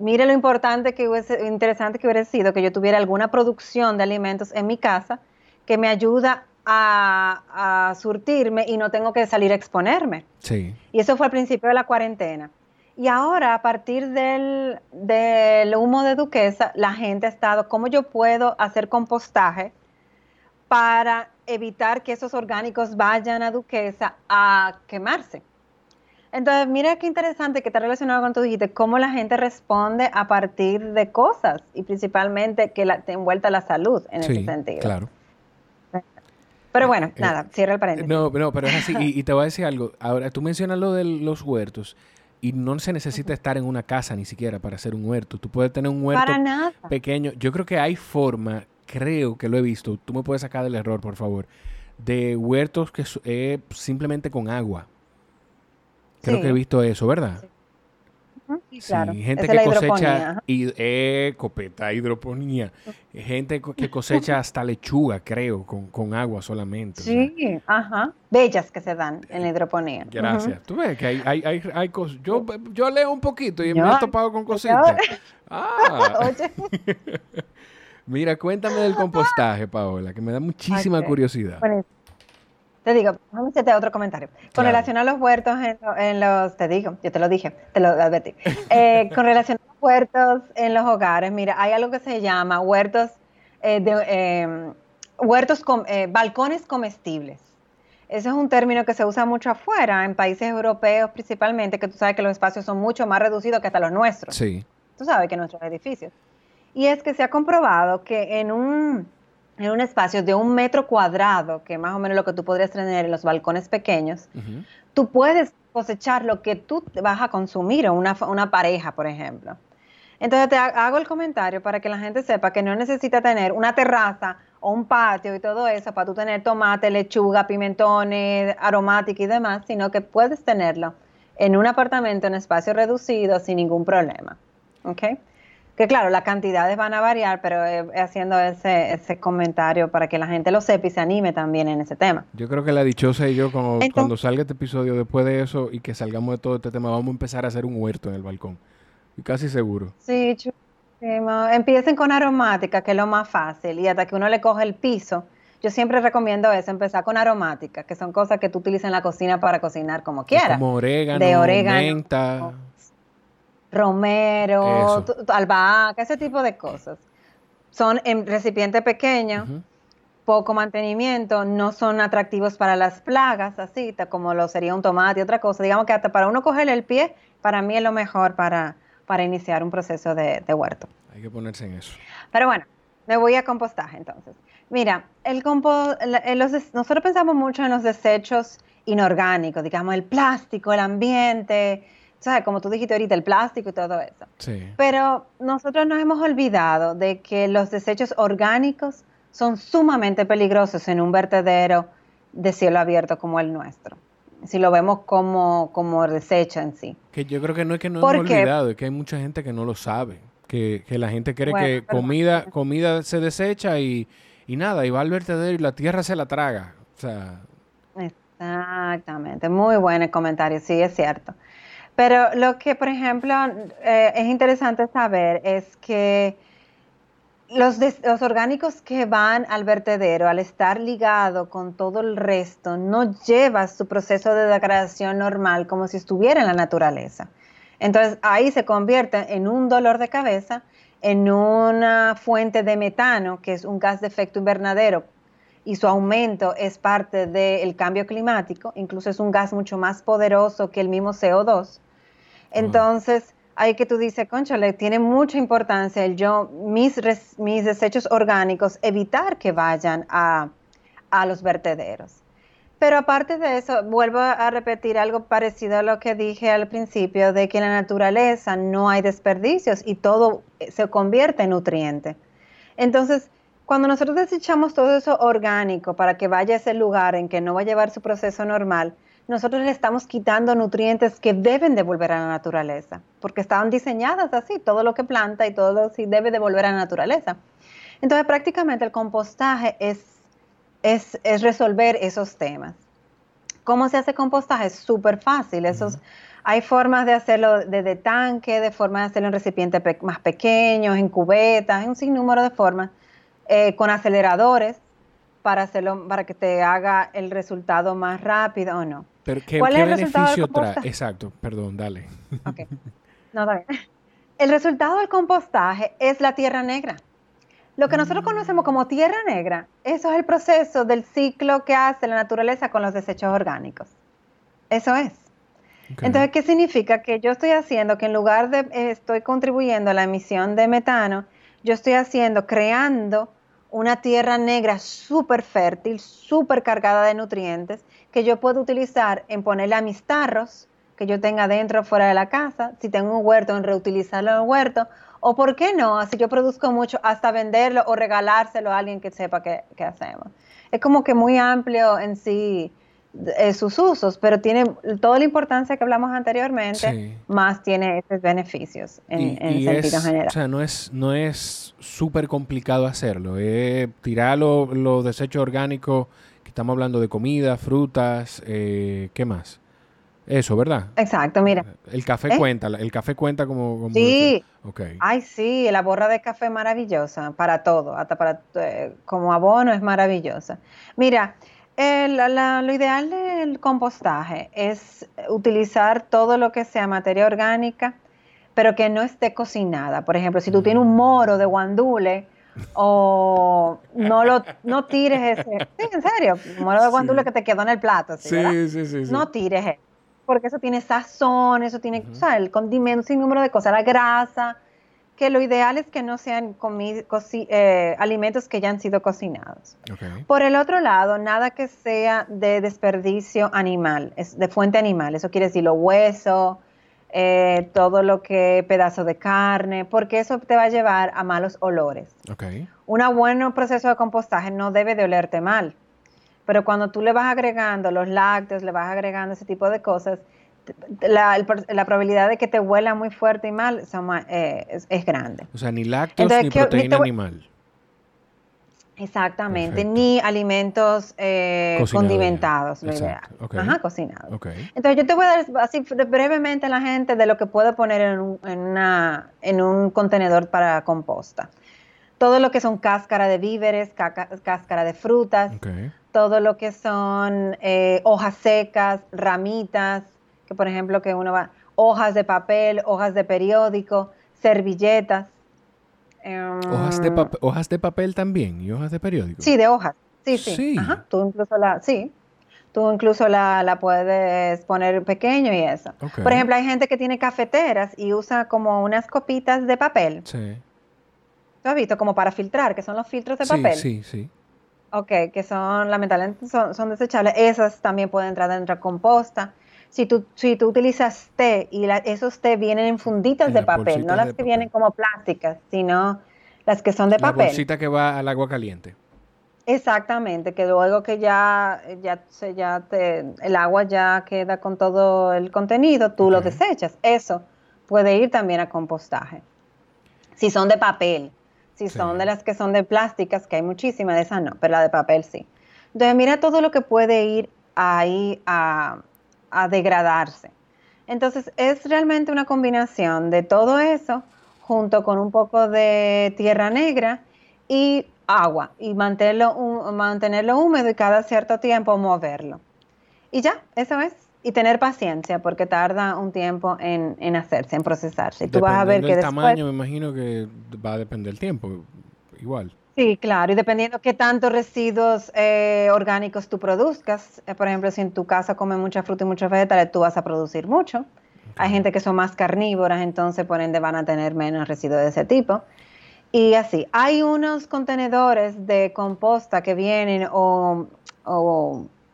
mire lo importante que hubiese, interesante que hubiera sido que yo tuviera alguna producción de alimentos en mi casa que me ayuda a, surtirme y no tengo que salir a exponerme. Sí. Y eso fue al principio de la cuarentena. Y ahora, a partir del, del, humo de duquesa, la gente ha estado, ¿cómo yo puedo hacer compostaje para evitar que esos orgánicos vayan a duquesa a quemarse? Entonces, mira qué interesante que está relacionado con tu dijiste, cómo la gente responde a partir de cosas y principalmente que la, te envuelta la salud en ese sentido. Claro. Pero bueno, eh, nada, cierra el paréntesis. No, no, pero es así. y, te voy a decir algo. Ahora, tú mencionas lo de los huertos. Y no se necesita estar en una casa ni siquiera para hacer un huerto. Tú puedes tener un huerto pequeño. Yo creo que hay forma, creo que lo he visto. Tú me puedes sacar del error, por favor. De huertos que es simplemente con agua. Creo que he visto eso, ¿verdad? Sí, gente que cosecha y, eh, copeta, hidroponía. Gente que cosecha hasta lechuga, creo, con, agua solamente. Sí, ajá. Bellas que se dan en hidroponía. Gracias. Tú ves que hay, hay, hay, cosas. Yo, yo leo un poquito y me he topado con cositas. Ah. Mira, cuéntame del compostaje, Paola, que me da muchísima curiosidad. Te digo, vamos a hacerte otro comentario. Con relación a los huertos en, los, te digo, yo te lo dije, te lo advertí. Eh, con relación a los huertos en los hogares, mira, hay algo que se llama huertos, eh, de, em, huertos con, eh, balcones comestibles. Ese es un término que se usa mucho afuera, en países europeos principalmente, que tú sabes que los espacios son mucho más reducidos que hasta los nuestros. Sí. Tú sabes que nuestros edificios. Y es que se ha comprobado que en un en un espacio de un metro cuadrado, que más o menos lo que tú podrías tener en los balcones pequeños, tú puedes cosechar lo que tú vas a consumir o una, una pareja, por ejemplo. Entonces te hago el comentario para que la gente sepa que no necesita tener una terraza o un patio y todo eso para tú tener tomate, lechuga, pimentones, aromática y demás, sino que puedes tenerlo en un apartamento en espacio reducido sin ningún problema. ¿Ok? Que claro, las cantidades van a variar, pero haciendo ese, ese comentario para que la gente lo sepa y se anime también en ese tema. Yo creo que la dichosa y yo, cuando, cuando salga este episodio, después de eso y que salgamos de todo este tema, vamos a empezar a hacer un huerto en el balcón. Y casi seguro. Sí, empiecen con aromática, que es lo más fácil, y hasta que uno le coge el piso. Yo siempre recomiendo eso, empezar con aromática, que son cosas que tú utilizas en la cocina para cocinar como quieras. Como orégano, de orégano, menta. Romero, albahaca, ese tipo de cosas. Son en recipiente pequeño, poco mantenimiento, no son atractivos para las plagas, así como lo sería un tomate y otra cosa. Digamos que hasta para uno cogerle el pie, para mí es lo mejor para, para iniciar un proceso de, huerto. Hay que ponerse en eso. Pero bueno, me voy a compostaje entonces. Mira, el compo nosotros pensamos mucho en los desechos inorgánicos, digamos el plástico, el ambiente, ¿sabes? Como tú dijiste ahorita, el plástico y todo eso. Sí. Pero nosotros nos hemos olvidado de que los desechos orgánicos son sumamente peligrosos en un vertedero de cielo abierto como el nuestro. Si lo vemos como, como desecho en sí. Que yo creo que no es que no hemos olvidado, es que hay mucha gente que no lo sabe. Que, la gente cree que comida, comida se desecha y, y nada, y va al vertedero y la tierra se la traga. O sea. Exactamente, muy buen comentario, sí, es cierto. Pero lo que, por ejemplo, eh, es interesante saber es que los, orgánicos que van al vertedero, al estar ligado con todo el resto, no lleva su proceso de degradación normal como si estuviera en la naturaleza. Entonces ahí se convierte en un dolor de cabeza, en una fuente de metano, que es un gas de efecto invernadero, y su aumento es parte del cambio climático, incluso es un gas mucho más poderoso que el mismo CO2. Entonces, ahí que tú dices, le tiene mucha importancia el yo, mis, mis desechos orgánicos, evitar que vayan a, a los vertederos. Pero aparte de eso, vuelvo a repetir algo parecido a lo que dije al principio, de que en la naturaleza no hay desperdicios y todo se convierte en nutriente. Entonces, cuando nosotros desechamos todo eso orgánico para que vaya a ese lugar en que no va a llevar su proceso normal, nosotros le estamos quitando nutrientes que deben de volver a la naturaleza, porque estaban diseñadas así, todo lo que planta y todo que debe de volver a la naturaleza. Entonces prácticamente el compostaje es, es, resolver esos temas. ¿Cómo se hace compostaje? Es súper fácil. Esos, Hay formas de hacerlo desde tanque, de formas de hacerlo en recipientes más pequeños, en cubetas, en un sinnúmero de formas, eh, con aceleradores para hacerlo, para que te haga el resultado más rápido o no. Pero ¿qué, ¿Cuál es el beneficio trae? Exacto, perdón, dale. No, está bien. El resultado del compostaje es la tierra negra. Lo que nosotros conocemos como tierra negra, eso es el proceso del ciclo que hace la naturaleza con los desechos orgánicos. Eso es. Entonces, ¿qué significa? Que yo estoy haciendo que en lugar de eh, estoy contribuyendo a la emisión de metano, yo estoy haciendo, creando una tierra negra súper fértil, súper cargada de nutrientes, que yo puedo utilizar en ponerle a mis tarros que yo tenga dentro o fuera de la casa, si tengo un huerto, en reutilizarlo en el huerto, o por qué no, así yo produzco mucho, hasta venderlo o regalárselo a alguien que sepa qué, hacemos. Es como que muy amplio en sí eh, sus usos, pero tiene toda la importancia que hablamos anteriormente, más tiene estos beneficios en, sentido general. O sea, no es no es súper complicado hacerlo, es tirar los desechos orgánicos, que estamos hablando de comida, frutas, eh, ¿qué más? Eso, ¿verdad? Exacto, mira. El café ¿Eh? cuenta, el café cuenta como... sí. Okay. Ay, sí, la borra de café es maravillosa para todo, hasta para como abono es maravillosa. Mira, lo ideal del compostaje es utilizar todo lo que sea materia orgánica, pero que no esté cocinada. Por ejemplo, si tú tienes un moro de guandule, o no lo no tires ese. Sí, en serio, moro de guandule que te quedó en el plato. ¿sí, sí, sí, sí, No tires eso. Porque eso tiene sazón, eso tiene, el condimento, sin número de cosas, la grasa que lo ideal es que no sean eh, alimentos que ya han sido cocinados. Por el otro lado, nada que sea de desperdicio animal, es de fuente animal, eso quiere decir los huesos, eh, todo lo que pedazo de carne, porque eso te va a llevar a malos olores. Un buen proceso de compostaje no debe de olerte mal, pero cuando tú le vas agregando los lácteos, le vas agregando ese tipo de cosas, la, probabilidad de que te huela muy fuerte y mal eh, es, grande. O sea, ni lácteos ni proteína animal. Exactamente, ni alimentos eh, condimentados, lo ideal. Ajá, cocinados. Entonces yo te voy a dar así brevemente a la gente de lo que puede poner en un, en una, en un contenedor para composta. Todo lo que son cáscara de víveres, cáscara de frutas, todo lo que son eh, hojas secas, ramitas, que por ejemplo que uno va, hojas de papel, hojas de periódico, servilletas. ¿Hojas, de em, ¿Hojas de papel también y hojas de periódico? Sí, de hojas. Sí, sí. Ajá. Tú incluso la, sí. Tú incluso la, la puedes poner pequeño y eso. Por ejemplo, hay gente que tiene cafeteras y usa como unas copitas de papel. Sí. ¿Tú has visto? Como para filtrar, que son los filtros de papel. Sí, sí. Ok, que son lamentablemente son, desechables. Esas también pueden entrar dentro de composta. Si tú, si tú utilizas té y esos té vienen en funditas de papel, no las que vienen como plásticas, sino las que son de papel. La bolsita que va al agua caliente. Exactamente, que luego que ya, ya, se, ya te, el agua ya queda con todo el contenido, tú lo desechas. Eso puede ir también a compostaje. Si son de papel, si son de las que son de plásticas, que hay muchísimas, de esas no, pero la de papel sí. Entonces mira todo lo que puede ir ahí a, a degradarse. Entonces es realmente una combinación de todo eso junto con un poco de tierra negra y agua y mantenerlo, mantenerlo húmedo y cada cierto tiempo moverlo. Y ya, eso es y tener paciencia porque tarda un tiempo en, hacerse, en procesarse. Tú vas a ver que el tamaño, me imagino que va a depender del tiempo, igual. Sí, claro, y dependiendo qué tantos residuos eh, orgánicos tú produzcas, eh, por ejemplo, si en tu casa comes mucha fruta y muchos vegetales, tú vas a producir mucho. Hay gente que son más carnívoras, entonces por ende van a tener menos residuos de ese tipo. Y así, hay unos contenedores de composta que vienen o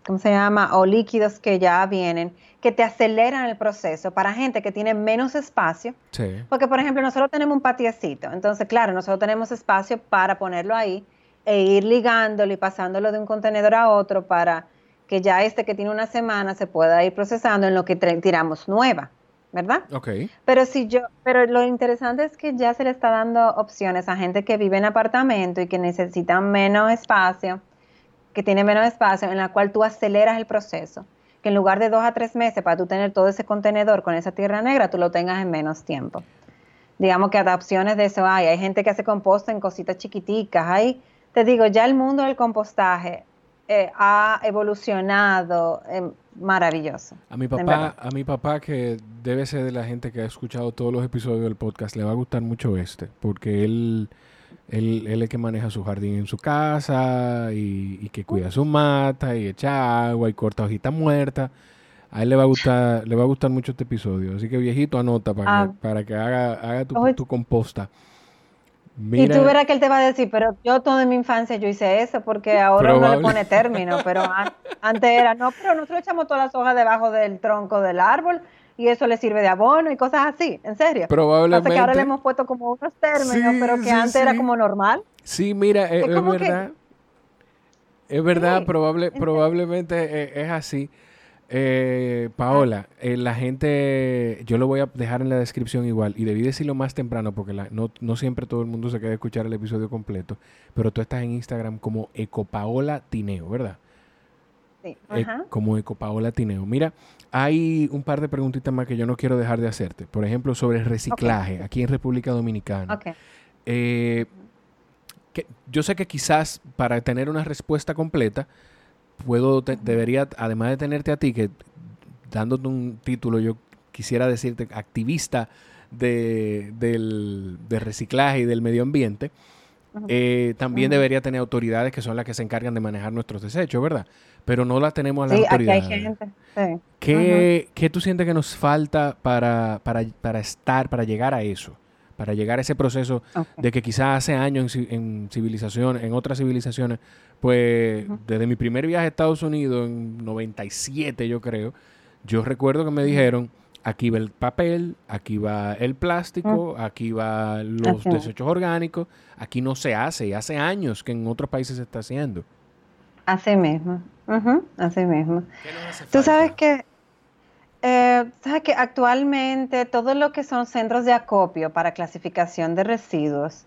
¿cómo se llama? O líquidos que ya vienen, que te aceleran el proceso para gente que tiene menos espacio. Sí. Porque, por ejemplo, nosotros tenemos un patiecito, entonces, claro, nosotros tenemos espacio para ponerlo ahí e ir ligándolo y pasándolo de un contenedor a otro para que ya este que tiene una semana se pueda ir procesando en lo que tiramos nueva, ¿verdad? Ok. Pero si yo, pero lo interesante es que ya se le está dando opciones a gente que vive en apartamento y que necesitan menos espacio que tiene menos espacio, en la cual tú aceleras el proceso. Que en lugar de dos a tres meses para tú tener todo ese contenedor con esa tierra negra, tú lo tengas en menos tiempo. Digamos que adaptaciones de eso hay. Hay gente que hace composta en cositas chiquiticas. Hay, te digo, ya el mundo del compostaje eh, ha evolucionado eh, maravilloso. A mi papá, a mi papá que debe ser de la gente que ha escuchado todos los episodios del podcast, le va a gustar mucho este, porque él él, él es el que maneja su jardín en su casa y, que cuida su mata y echa agua y corta hojitas muertas. A él le va a gustar, le va a gustar mucho este episodio. Así que viejito, anota para, que, ah. para que haga, haga tu, composta. y tú verás que él te va a decir, pero yo toda mi infancia yo hice eso porque ahora no le pone término, pero antes era, no, pero nosotros echamos todas las hojas debajo del tronco del árbol y eso le sirve de abono y cosas así, en serio. Probablemente. que ahora le hemos puesto como unos términos, pero que antes era como normal. Sí, mira, es, verdad. Es verdad, probable, probablemente es, así. Eh, Paola, eh, la gente, yo lo voy a dejar en la descripción igual, y debí decirlo más temprano porque no, no, siempre todo el mundo se queda a escuchar el episodio completo, pero tú estás en Instagram como Ecopaola Tineo, ¿verdad? Sí. como Ecopaola Tineo. Mira, hay un par de preguntitas más que yo no quiero dejar de hacerte. Por ejemplo, sobre el reciclaje aquí en República Dominicana. Eh, yo sé que quizás para tener una respuesta completa, puedo, debería, además de tenerte a ti, que dándote un título, yo quisiera decirte activista de, del, reciclaje y del medio ambiente, eh, también debería tener autoridades que son las que se encargan de manejar nuestros desechos, ¿verdad? pero no la tenemos a la sí, autoridad. Aquí hay gente. Sí. ¿Qué, tú sientes que nos falta para, para, estar, para llegar a eso? Para llegar a ese proceso de que quizás hace años en, en civilización, en otras civilizaciones, pues desde mi primer viaje a Estados Unidos en 97 yo creo, yo recuerdo que me dijeron, aquí va el papel, aquí va el plástico, aquí va los desechos orgánicos, aquí no se hace, y hace años que en otros países se está haciendo. Así mismo, así mismo. Tú sabes que, eh, sabes que actualmente todo lo que son centros de acopio para clasificación de residuos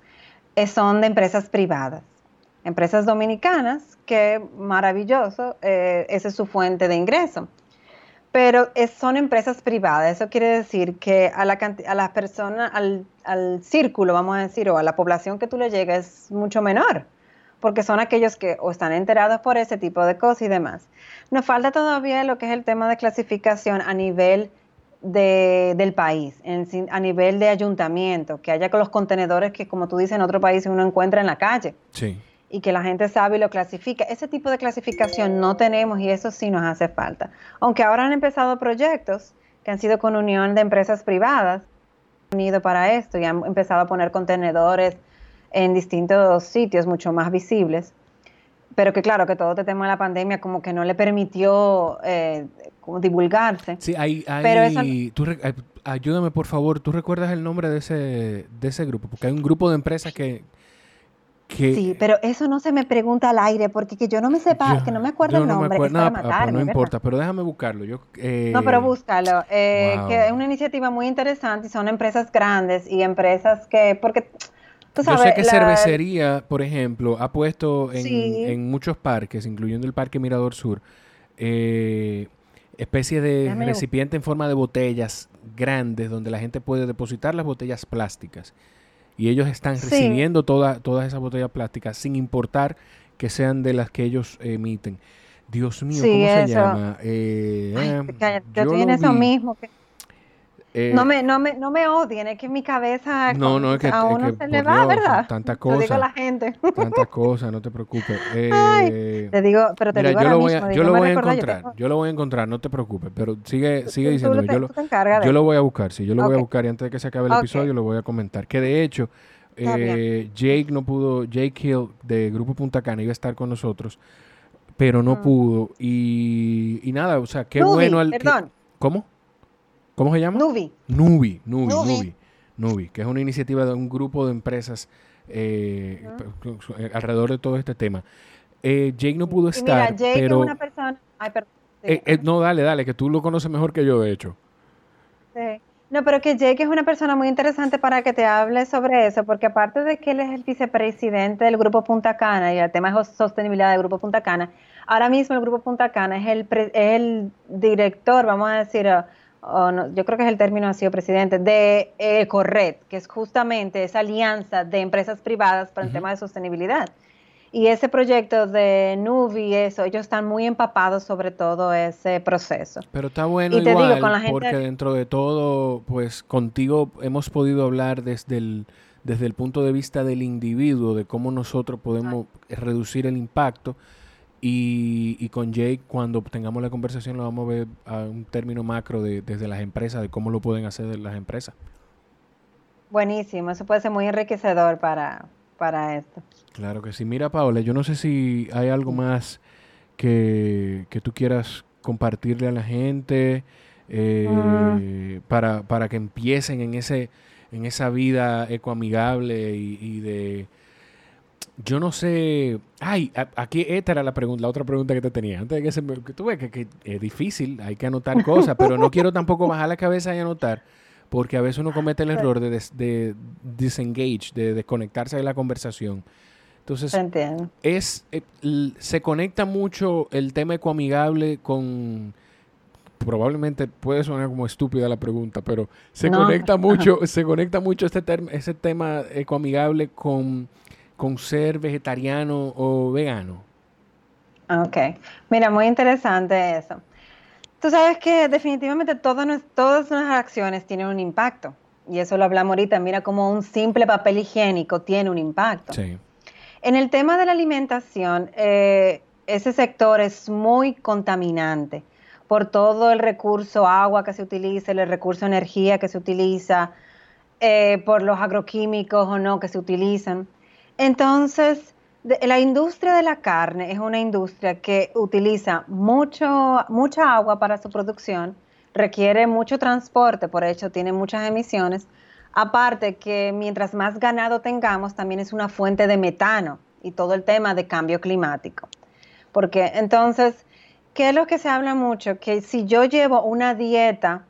eh, son de empresas privadas, empresas dominicanas, que maravilloso, eh, esa es su fuente de ingreso. Pero son empresas privadas, eso quiere decir que a la, a las personas, al, al círculo, vamos a decir, o a la población que tú le llegas es mucho menor porque son aquellos que o están enterados por ese tipo de cosas y demás. Nos falta todavía lo que es el tema de clasificación a nivel del país, a nivel de ayuntamiento, que haya con los contenedores que, como tú dices, en otro país uno encuentra en la calle. Sí. Y que la gente sabe y lo clasifica. Ese tipo de clasificación no tenemos y eso sí nos hace falta. Aunque ahora han empezado proyectos que han sido con unión de empresas privadas, unido para esto y han empezado a poner contenedores en distintos sitios mucho más visibles pero que claro, que todo este tema de la pandemia como que no le permitió eh, como divulgarse. Sí, hay, hay tú, eh, ayúdame por favor, ¿tú recuerdas el nombre de ese, de ese grupo? Porque hay un grupo de empresas que, sí, pero eso no se me pregunta al aire, porque que yo no me sepa, que no me acuerdo el nombre, no, no, no importa, pero déjame buscarlo. Yo, eh, no, pero búscalo, que es una iniciativa muy interesante y son empresas grandes y empresas que, porque yo sé que cervecería, por ejemplo, ha puesto en, muchos parques, incluyendo el Parque Mirador Sur, eh, especie de recipiente en forma de botellas grandes donde la gente puede depositar las botellas plásticas. Y ellos están recibiendo todas esas botellas plásticas sin importar que sean de las que ellos emiten. Dios mío, ¿cómo se llama? Eh, eh yo, eso mismo. Que eh, no, me, no, me, no me odien, es que mi cabeza no, no, es que, a uno se le va, ¿verdad? Tantas cosas. digo a la gente. Tantas cosas, no te preocupes. Eh, te digo, pero te digo yo lo voy a, yo lo voy a encontrar, yo, lo voy a encontrar, no te preocupes, pero sigue, sigue diciéndome. yo, lo, yo lo voy a buscar, sí, yo lo voy a buscar y antes de que se acabe el episodio lo voy a comentar. Que de hecho, eh, Jake no pudo, Jake Hill de Grupo Punta Cana iba a estar con nosotros, pero no mm. pudo. Y, y nada, o sea, qué bueno. Al, perdón. ¿Cómo? ¿Cómo se llama? Nubi. Nubi, Nubi, Nubi. Nubi, que es una iniciativa de un grupo de empresas eh, alrededor de todo este tema. Eh, Jake no pudo estar, mira, Jake pero... Es una persona... Ay, perdón. Eh, no, dale, dale, que tú lo conoces mejor que yo, de hecho. Sí. No, pero que Jake es una persona muy interesante para que te hable sobre eso, porque aparte de que él es el vicepresidente del Grupo Punta Cana y el tema de sostenibilidad del Grupo Punta Cana, ahora mismo el Grupo Punta Cana es el, es el director, vamos a decir, yo creo que es el término ha sido presidente, de Ecorred, que es justamente esa alianza de empresas privadas para el tema de sostenibilidad. Y ese proyecto de Nubi, eso, ellos están muy empapados sobre todo ese proceso. Pero está bueno igual, porque dentro de todo, pues contigo hemos podido hablar desde el, desde el punto de vista del individuo, de cómo nosotros podemos reducir el impacto y, con Jake, cuando tengamos la conversación, lo vamos a ver a un término macro de, desde las empresas, de cómo lo pueden hacer las empresas. Buenísimo, eso puede ser muy enriquecedor para, para esto. Claro que sí. Mira, Paola, yo no sé si hay algo más que, que tú quieras compartirle a la gente eh, para, para que empiecen en, ese, en esa vida ecoamigable y, y de yo no sé. Ay, aquí esta era la pregunta, la otra pregunta que te tenía. Antes de que se me. Que tú ves que, es difícil, hay que anotar cosas, pero no quiero tampoco bajar la cabeza y anotar, porque a veces uno comete el error de, de disengage, de desconectarse de la conversación. Entonces, es eh, se conecta mucho el tema ecoamigable con probablemente puede sonar como estúpida la pregunta, pero se conecta mucho, se conecta mucho este ese tema ecoamigable con con ser vegetariano o vegano? Ok, mira, muy interesante eso. Tú sabes que definitivamente todas, todas nuestras acciones tienen un impacto. Y eso lo hablamos ahorita. Mira cómo un simple papel higiénico tiene un impacto. Sí. En el tema de la alimentación, eh, ese sector es muy contaminante por todo el recurso agua que se utiliza, el recurso energía que se utiliza, eh, por los agroquímicos o no que se utilizan. Entonces, la industria de la carne es una industria que utiliza mucho, mucha agua para su producción, requiere mucho transporte, por hecho tiene muchas emisiones. Aparte que mientras más ganado tengamos, también es una fuente de metano y todo el tema de cambio climático. Porque entonces, ¿qué es lo que se habla mucho? Que si yo llevo una dieta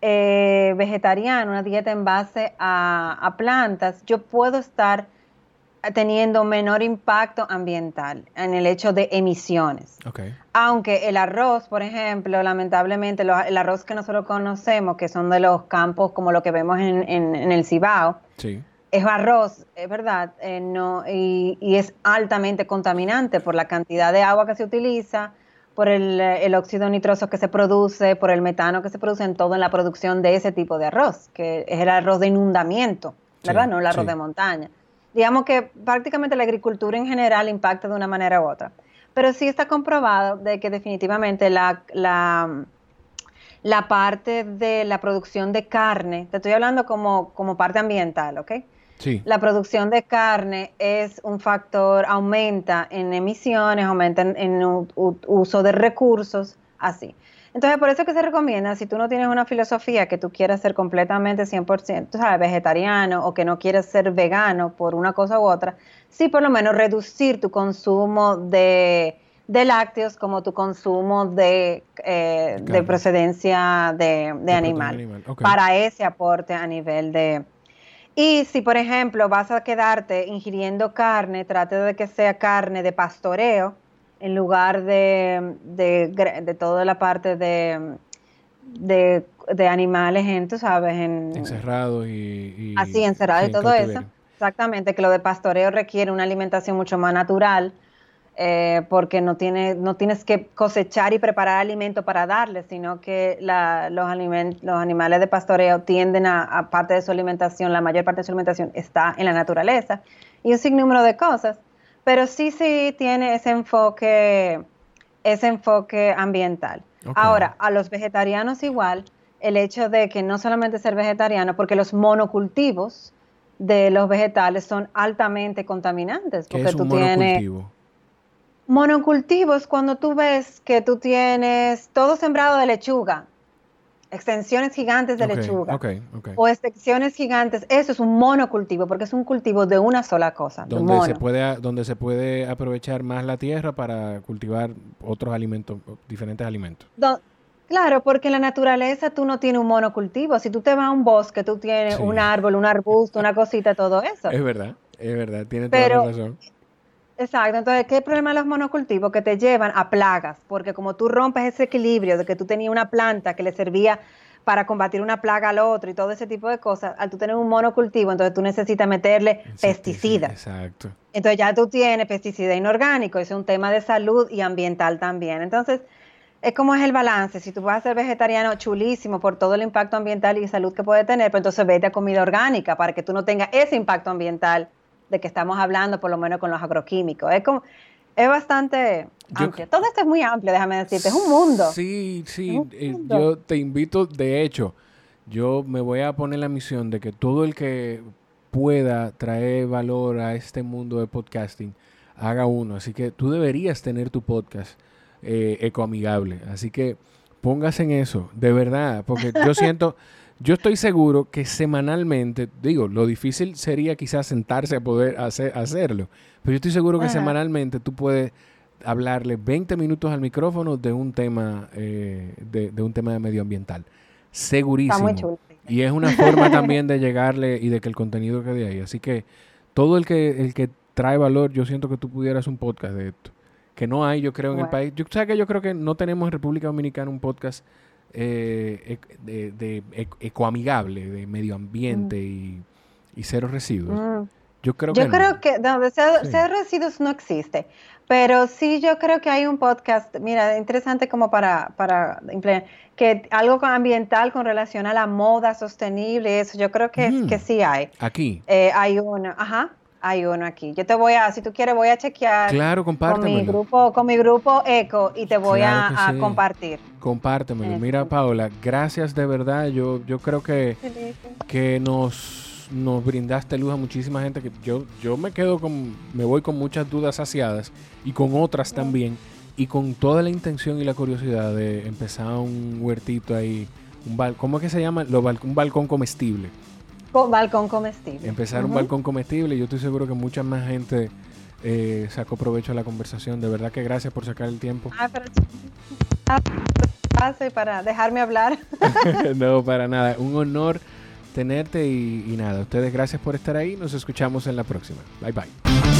eh, vegetariana, una dieta en base a plantas, yo puedo estar teniendo menor impacto ambiental en el hecho de emisiones. Aunque el arroz, por ejemplo, lamentablemente el arroz que nosotros conocemos, que son de los campos como lo que vemos en, el Cibao, es arroz, es verdad, eh, no, y, es altamente contaminante por la cantidad de agua que se utiliza, por el, óxido nitroso que se produce, por el metano que se produce en todo en la producción de ese tipo de arroz, que es el arroz de inundamiento, ¿verdad? no el arroz de montaña. Digamos que prácticamente la agricultura en general impacta de una manera u otra. Pero sí está comprobado de que definitivamente la, la, la parte de la producción de carne, te estoy hablando como, como parte ambiental, ¿ok? La producción de carne es un factor, aumenta en emisiones, aumenta en, uso de recursos, así. Entonces, por eso que se recomienda, si tú no tienes una filosofía que tú quieras ser completamente 100%, sabes, vegetariano o que no quieres ser vegano por una cosa u otra, sí por lo menos reducir tu consumo de, lácteos como tu consumo de, eh, procedencia de, animal, para ese aporte a nivel de, y si, por ejemplo, vas a quedarte ingiriendo carne, trate de que sea carne de pastoreo en lugar de, de, toda la parte de, de, animales, en, tú sabes, en... Encerrados y, Así, encerrados y todo eso. Exactamente, que lo de pastoreo requiere una alimentación mucho más natural eh, porque no, tiene, no tienes que cosechar y preparar alimento para darle, sino que los, los animales de pastoreo tienden a, parte de su alimentación, la mayor parte de su alimentación está en la naturaleza y un sinnúmero de cosas, pero sí, sí tiene ese enfoque, ese enfoque ambiental. Ahora, a los vegetarianos igual, el hecho de que no solamente ser vegetariano, porque los monocultivos de los vegetales son altamente contaminantes, porque tú tienes Monocultivos, cuando tú ves que tú tienes todo sembrado de lechuga, extensiones gigantes de lechuga o extensiones gigantes, eso es un monocultivo porque es un cultivo de una sola cosa. Donde, se puede, donde se puede aprovechar más la tierra para cultivar otros alimentos, diferentes alimentos. claro, porque en la naturaleza tú no tienes un monocultivo. Si tú te vas a un bosque, tú tienes un árbol, un arbusto, una cosita, todo eso. Es verdad, es verdad, tienes toda la razón. Exacto, entonces, ¿qué problema de los monocultivos? Que te llevan a plagas, porque como tú rompes ese equilibrio de que tú tenías una planta que le servía para combatir una plaga al otro y todo ese tipo de cosas, al tú tener un monocultivo, entonces tú necesitas meterle pesticidas. Exacto. Entonces ya tú tienes pesticida inorgánico, es un tema de salud y ambiental también. Entonces, es como es el balance. Si tú vas a ser vegetariano, chulísimo por todo el impacto ambiental y salud que puede tener, pues entonces vete a comida orgánica para que tú no tengas ese impacto ambiental de que estamos hablando, por lo menos con los agroquímicos. Es como, es bastante amplio. Todo esto es muy amplio, déjame decirte, es un mundo. Sí, sí, eh, yo te invito, de hecho, yo me voy a poner la misión de que todo el que pueda traer valor a este mundo de podcasting, haga uno. Así que tú deberías tener tu podcast eh, ecoamigable. Así que póngase en eso, de verdad, porque yo siento... Yo estoy seguro que semanalmente, digo, lo difícil sería quizás sentarse a poder hacer, hacerlo, pero yo estoy seguro que semanalmente tú puedes hablarle 20 minutos al micrófono de un tema, eh, de, un tema de medioambiental. Segurísimo. Y es una forma también de llegarle y de que el contenido quede ahí. Así que todo el que, el que trae valor, yo siento que tú pudieras un podcast de esto. Que no hay, yo creo, en el país. Yo, que yo creo que no tenemos en República Dominicana un podcast eh, de, ecoamigable, de medio ambiente mm. y, cero residuos. Mm. Yo creo que, yo creo que cero, residuos no existe, pero sí yo creo que hay un podcast, mira, interesante como para, para que algo ambiental con relación a la moda sostenible, eso yo creo que, mm. que sí hay. Aquí. Eh, hay uno, ajá hay uno aquí. Yo te voy a, si tú quieres, voy a chequear claro, con mi grupo, con mi grupo Eco y te voy a, compartir. Compártemelo. Mira, Paola, gracias de verdad. Yo, yo creo que, que nos, nos brindaste luz a muchísima gente que yo, yo me quedo con, me voy con muchas dudas saciadas y con otras también. Y con toda la intención y la curiosidad de empezar un huertito ahí, un bal ¿cómo es que se llama? un balcón comestible balcón comestible. Empezar un balcón comestible. Yo estoy seguro que mucha más gente eh, sacó provecho de la conversación. De verdad que gracias por sacar el tiempo. Ah, pero... para dejarme hablar. no, para nada. Un honor tenerte y, y nada. Ustedes gracias por estar ahí. Nos escuchamos en la próxima. Bye bye.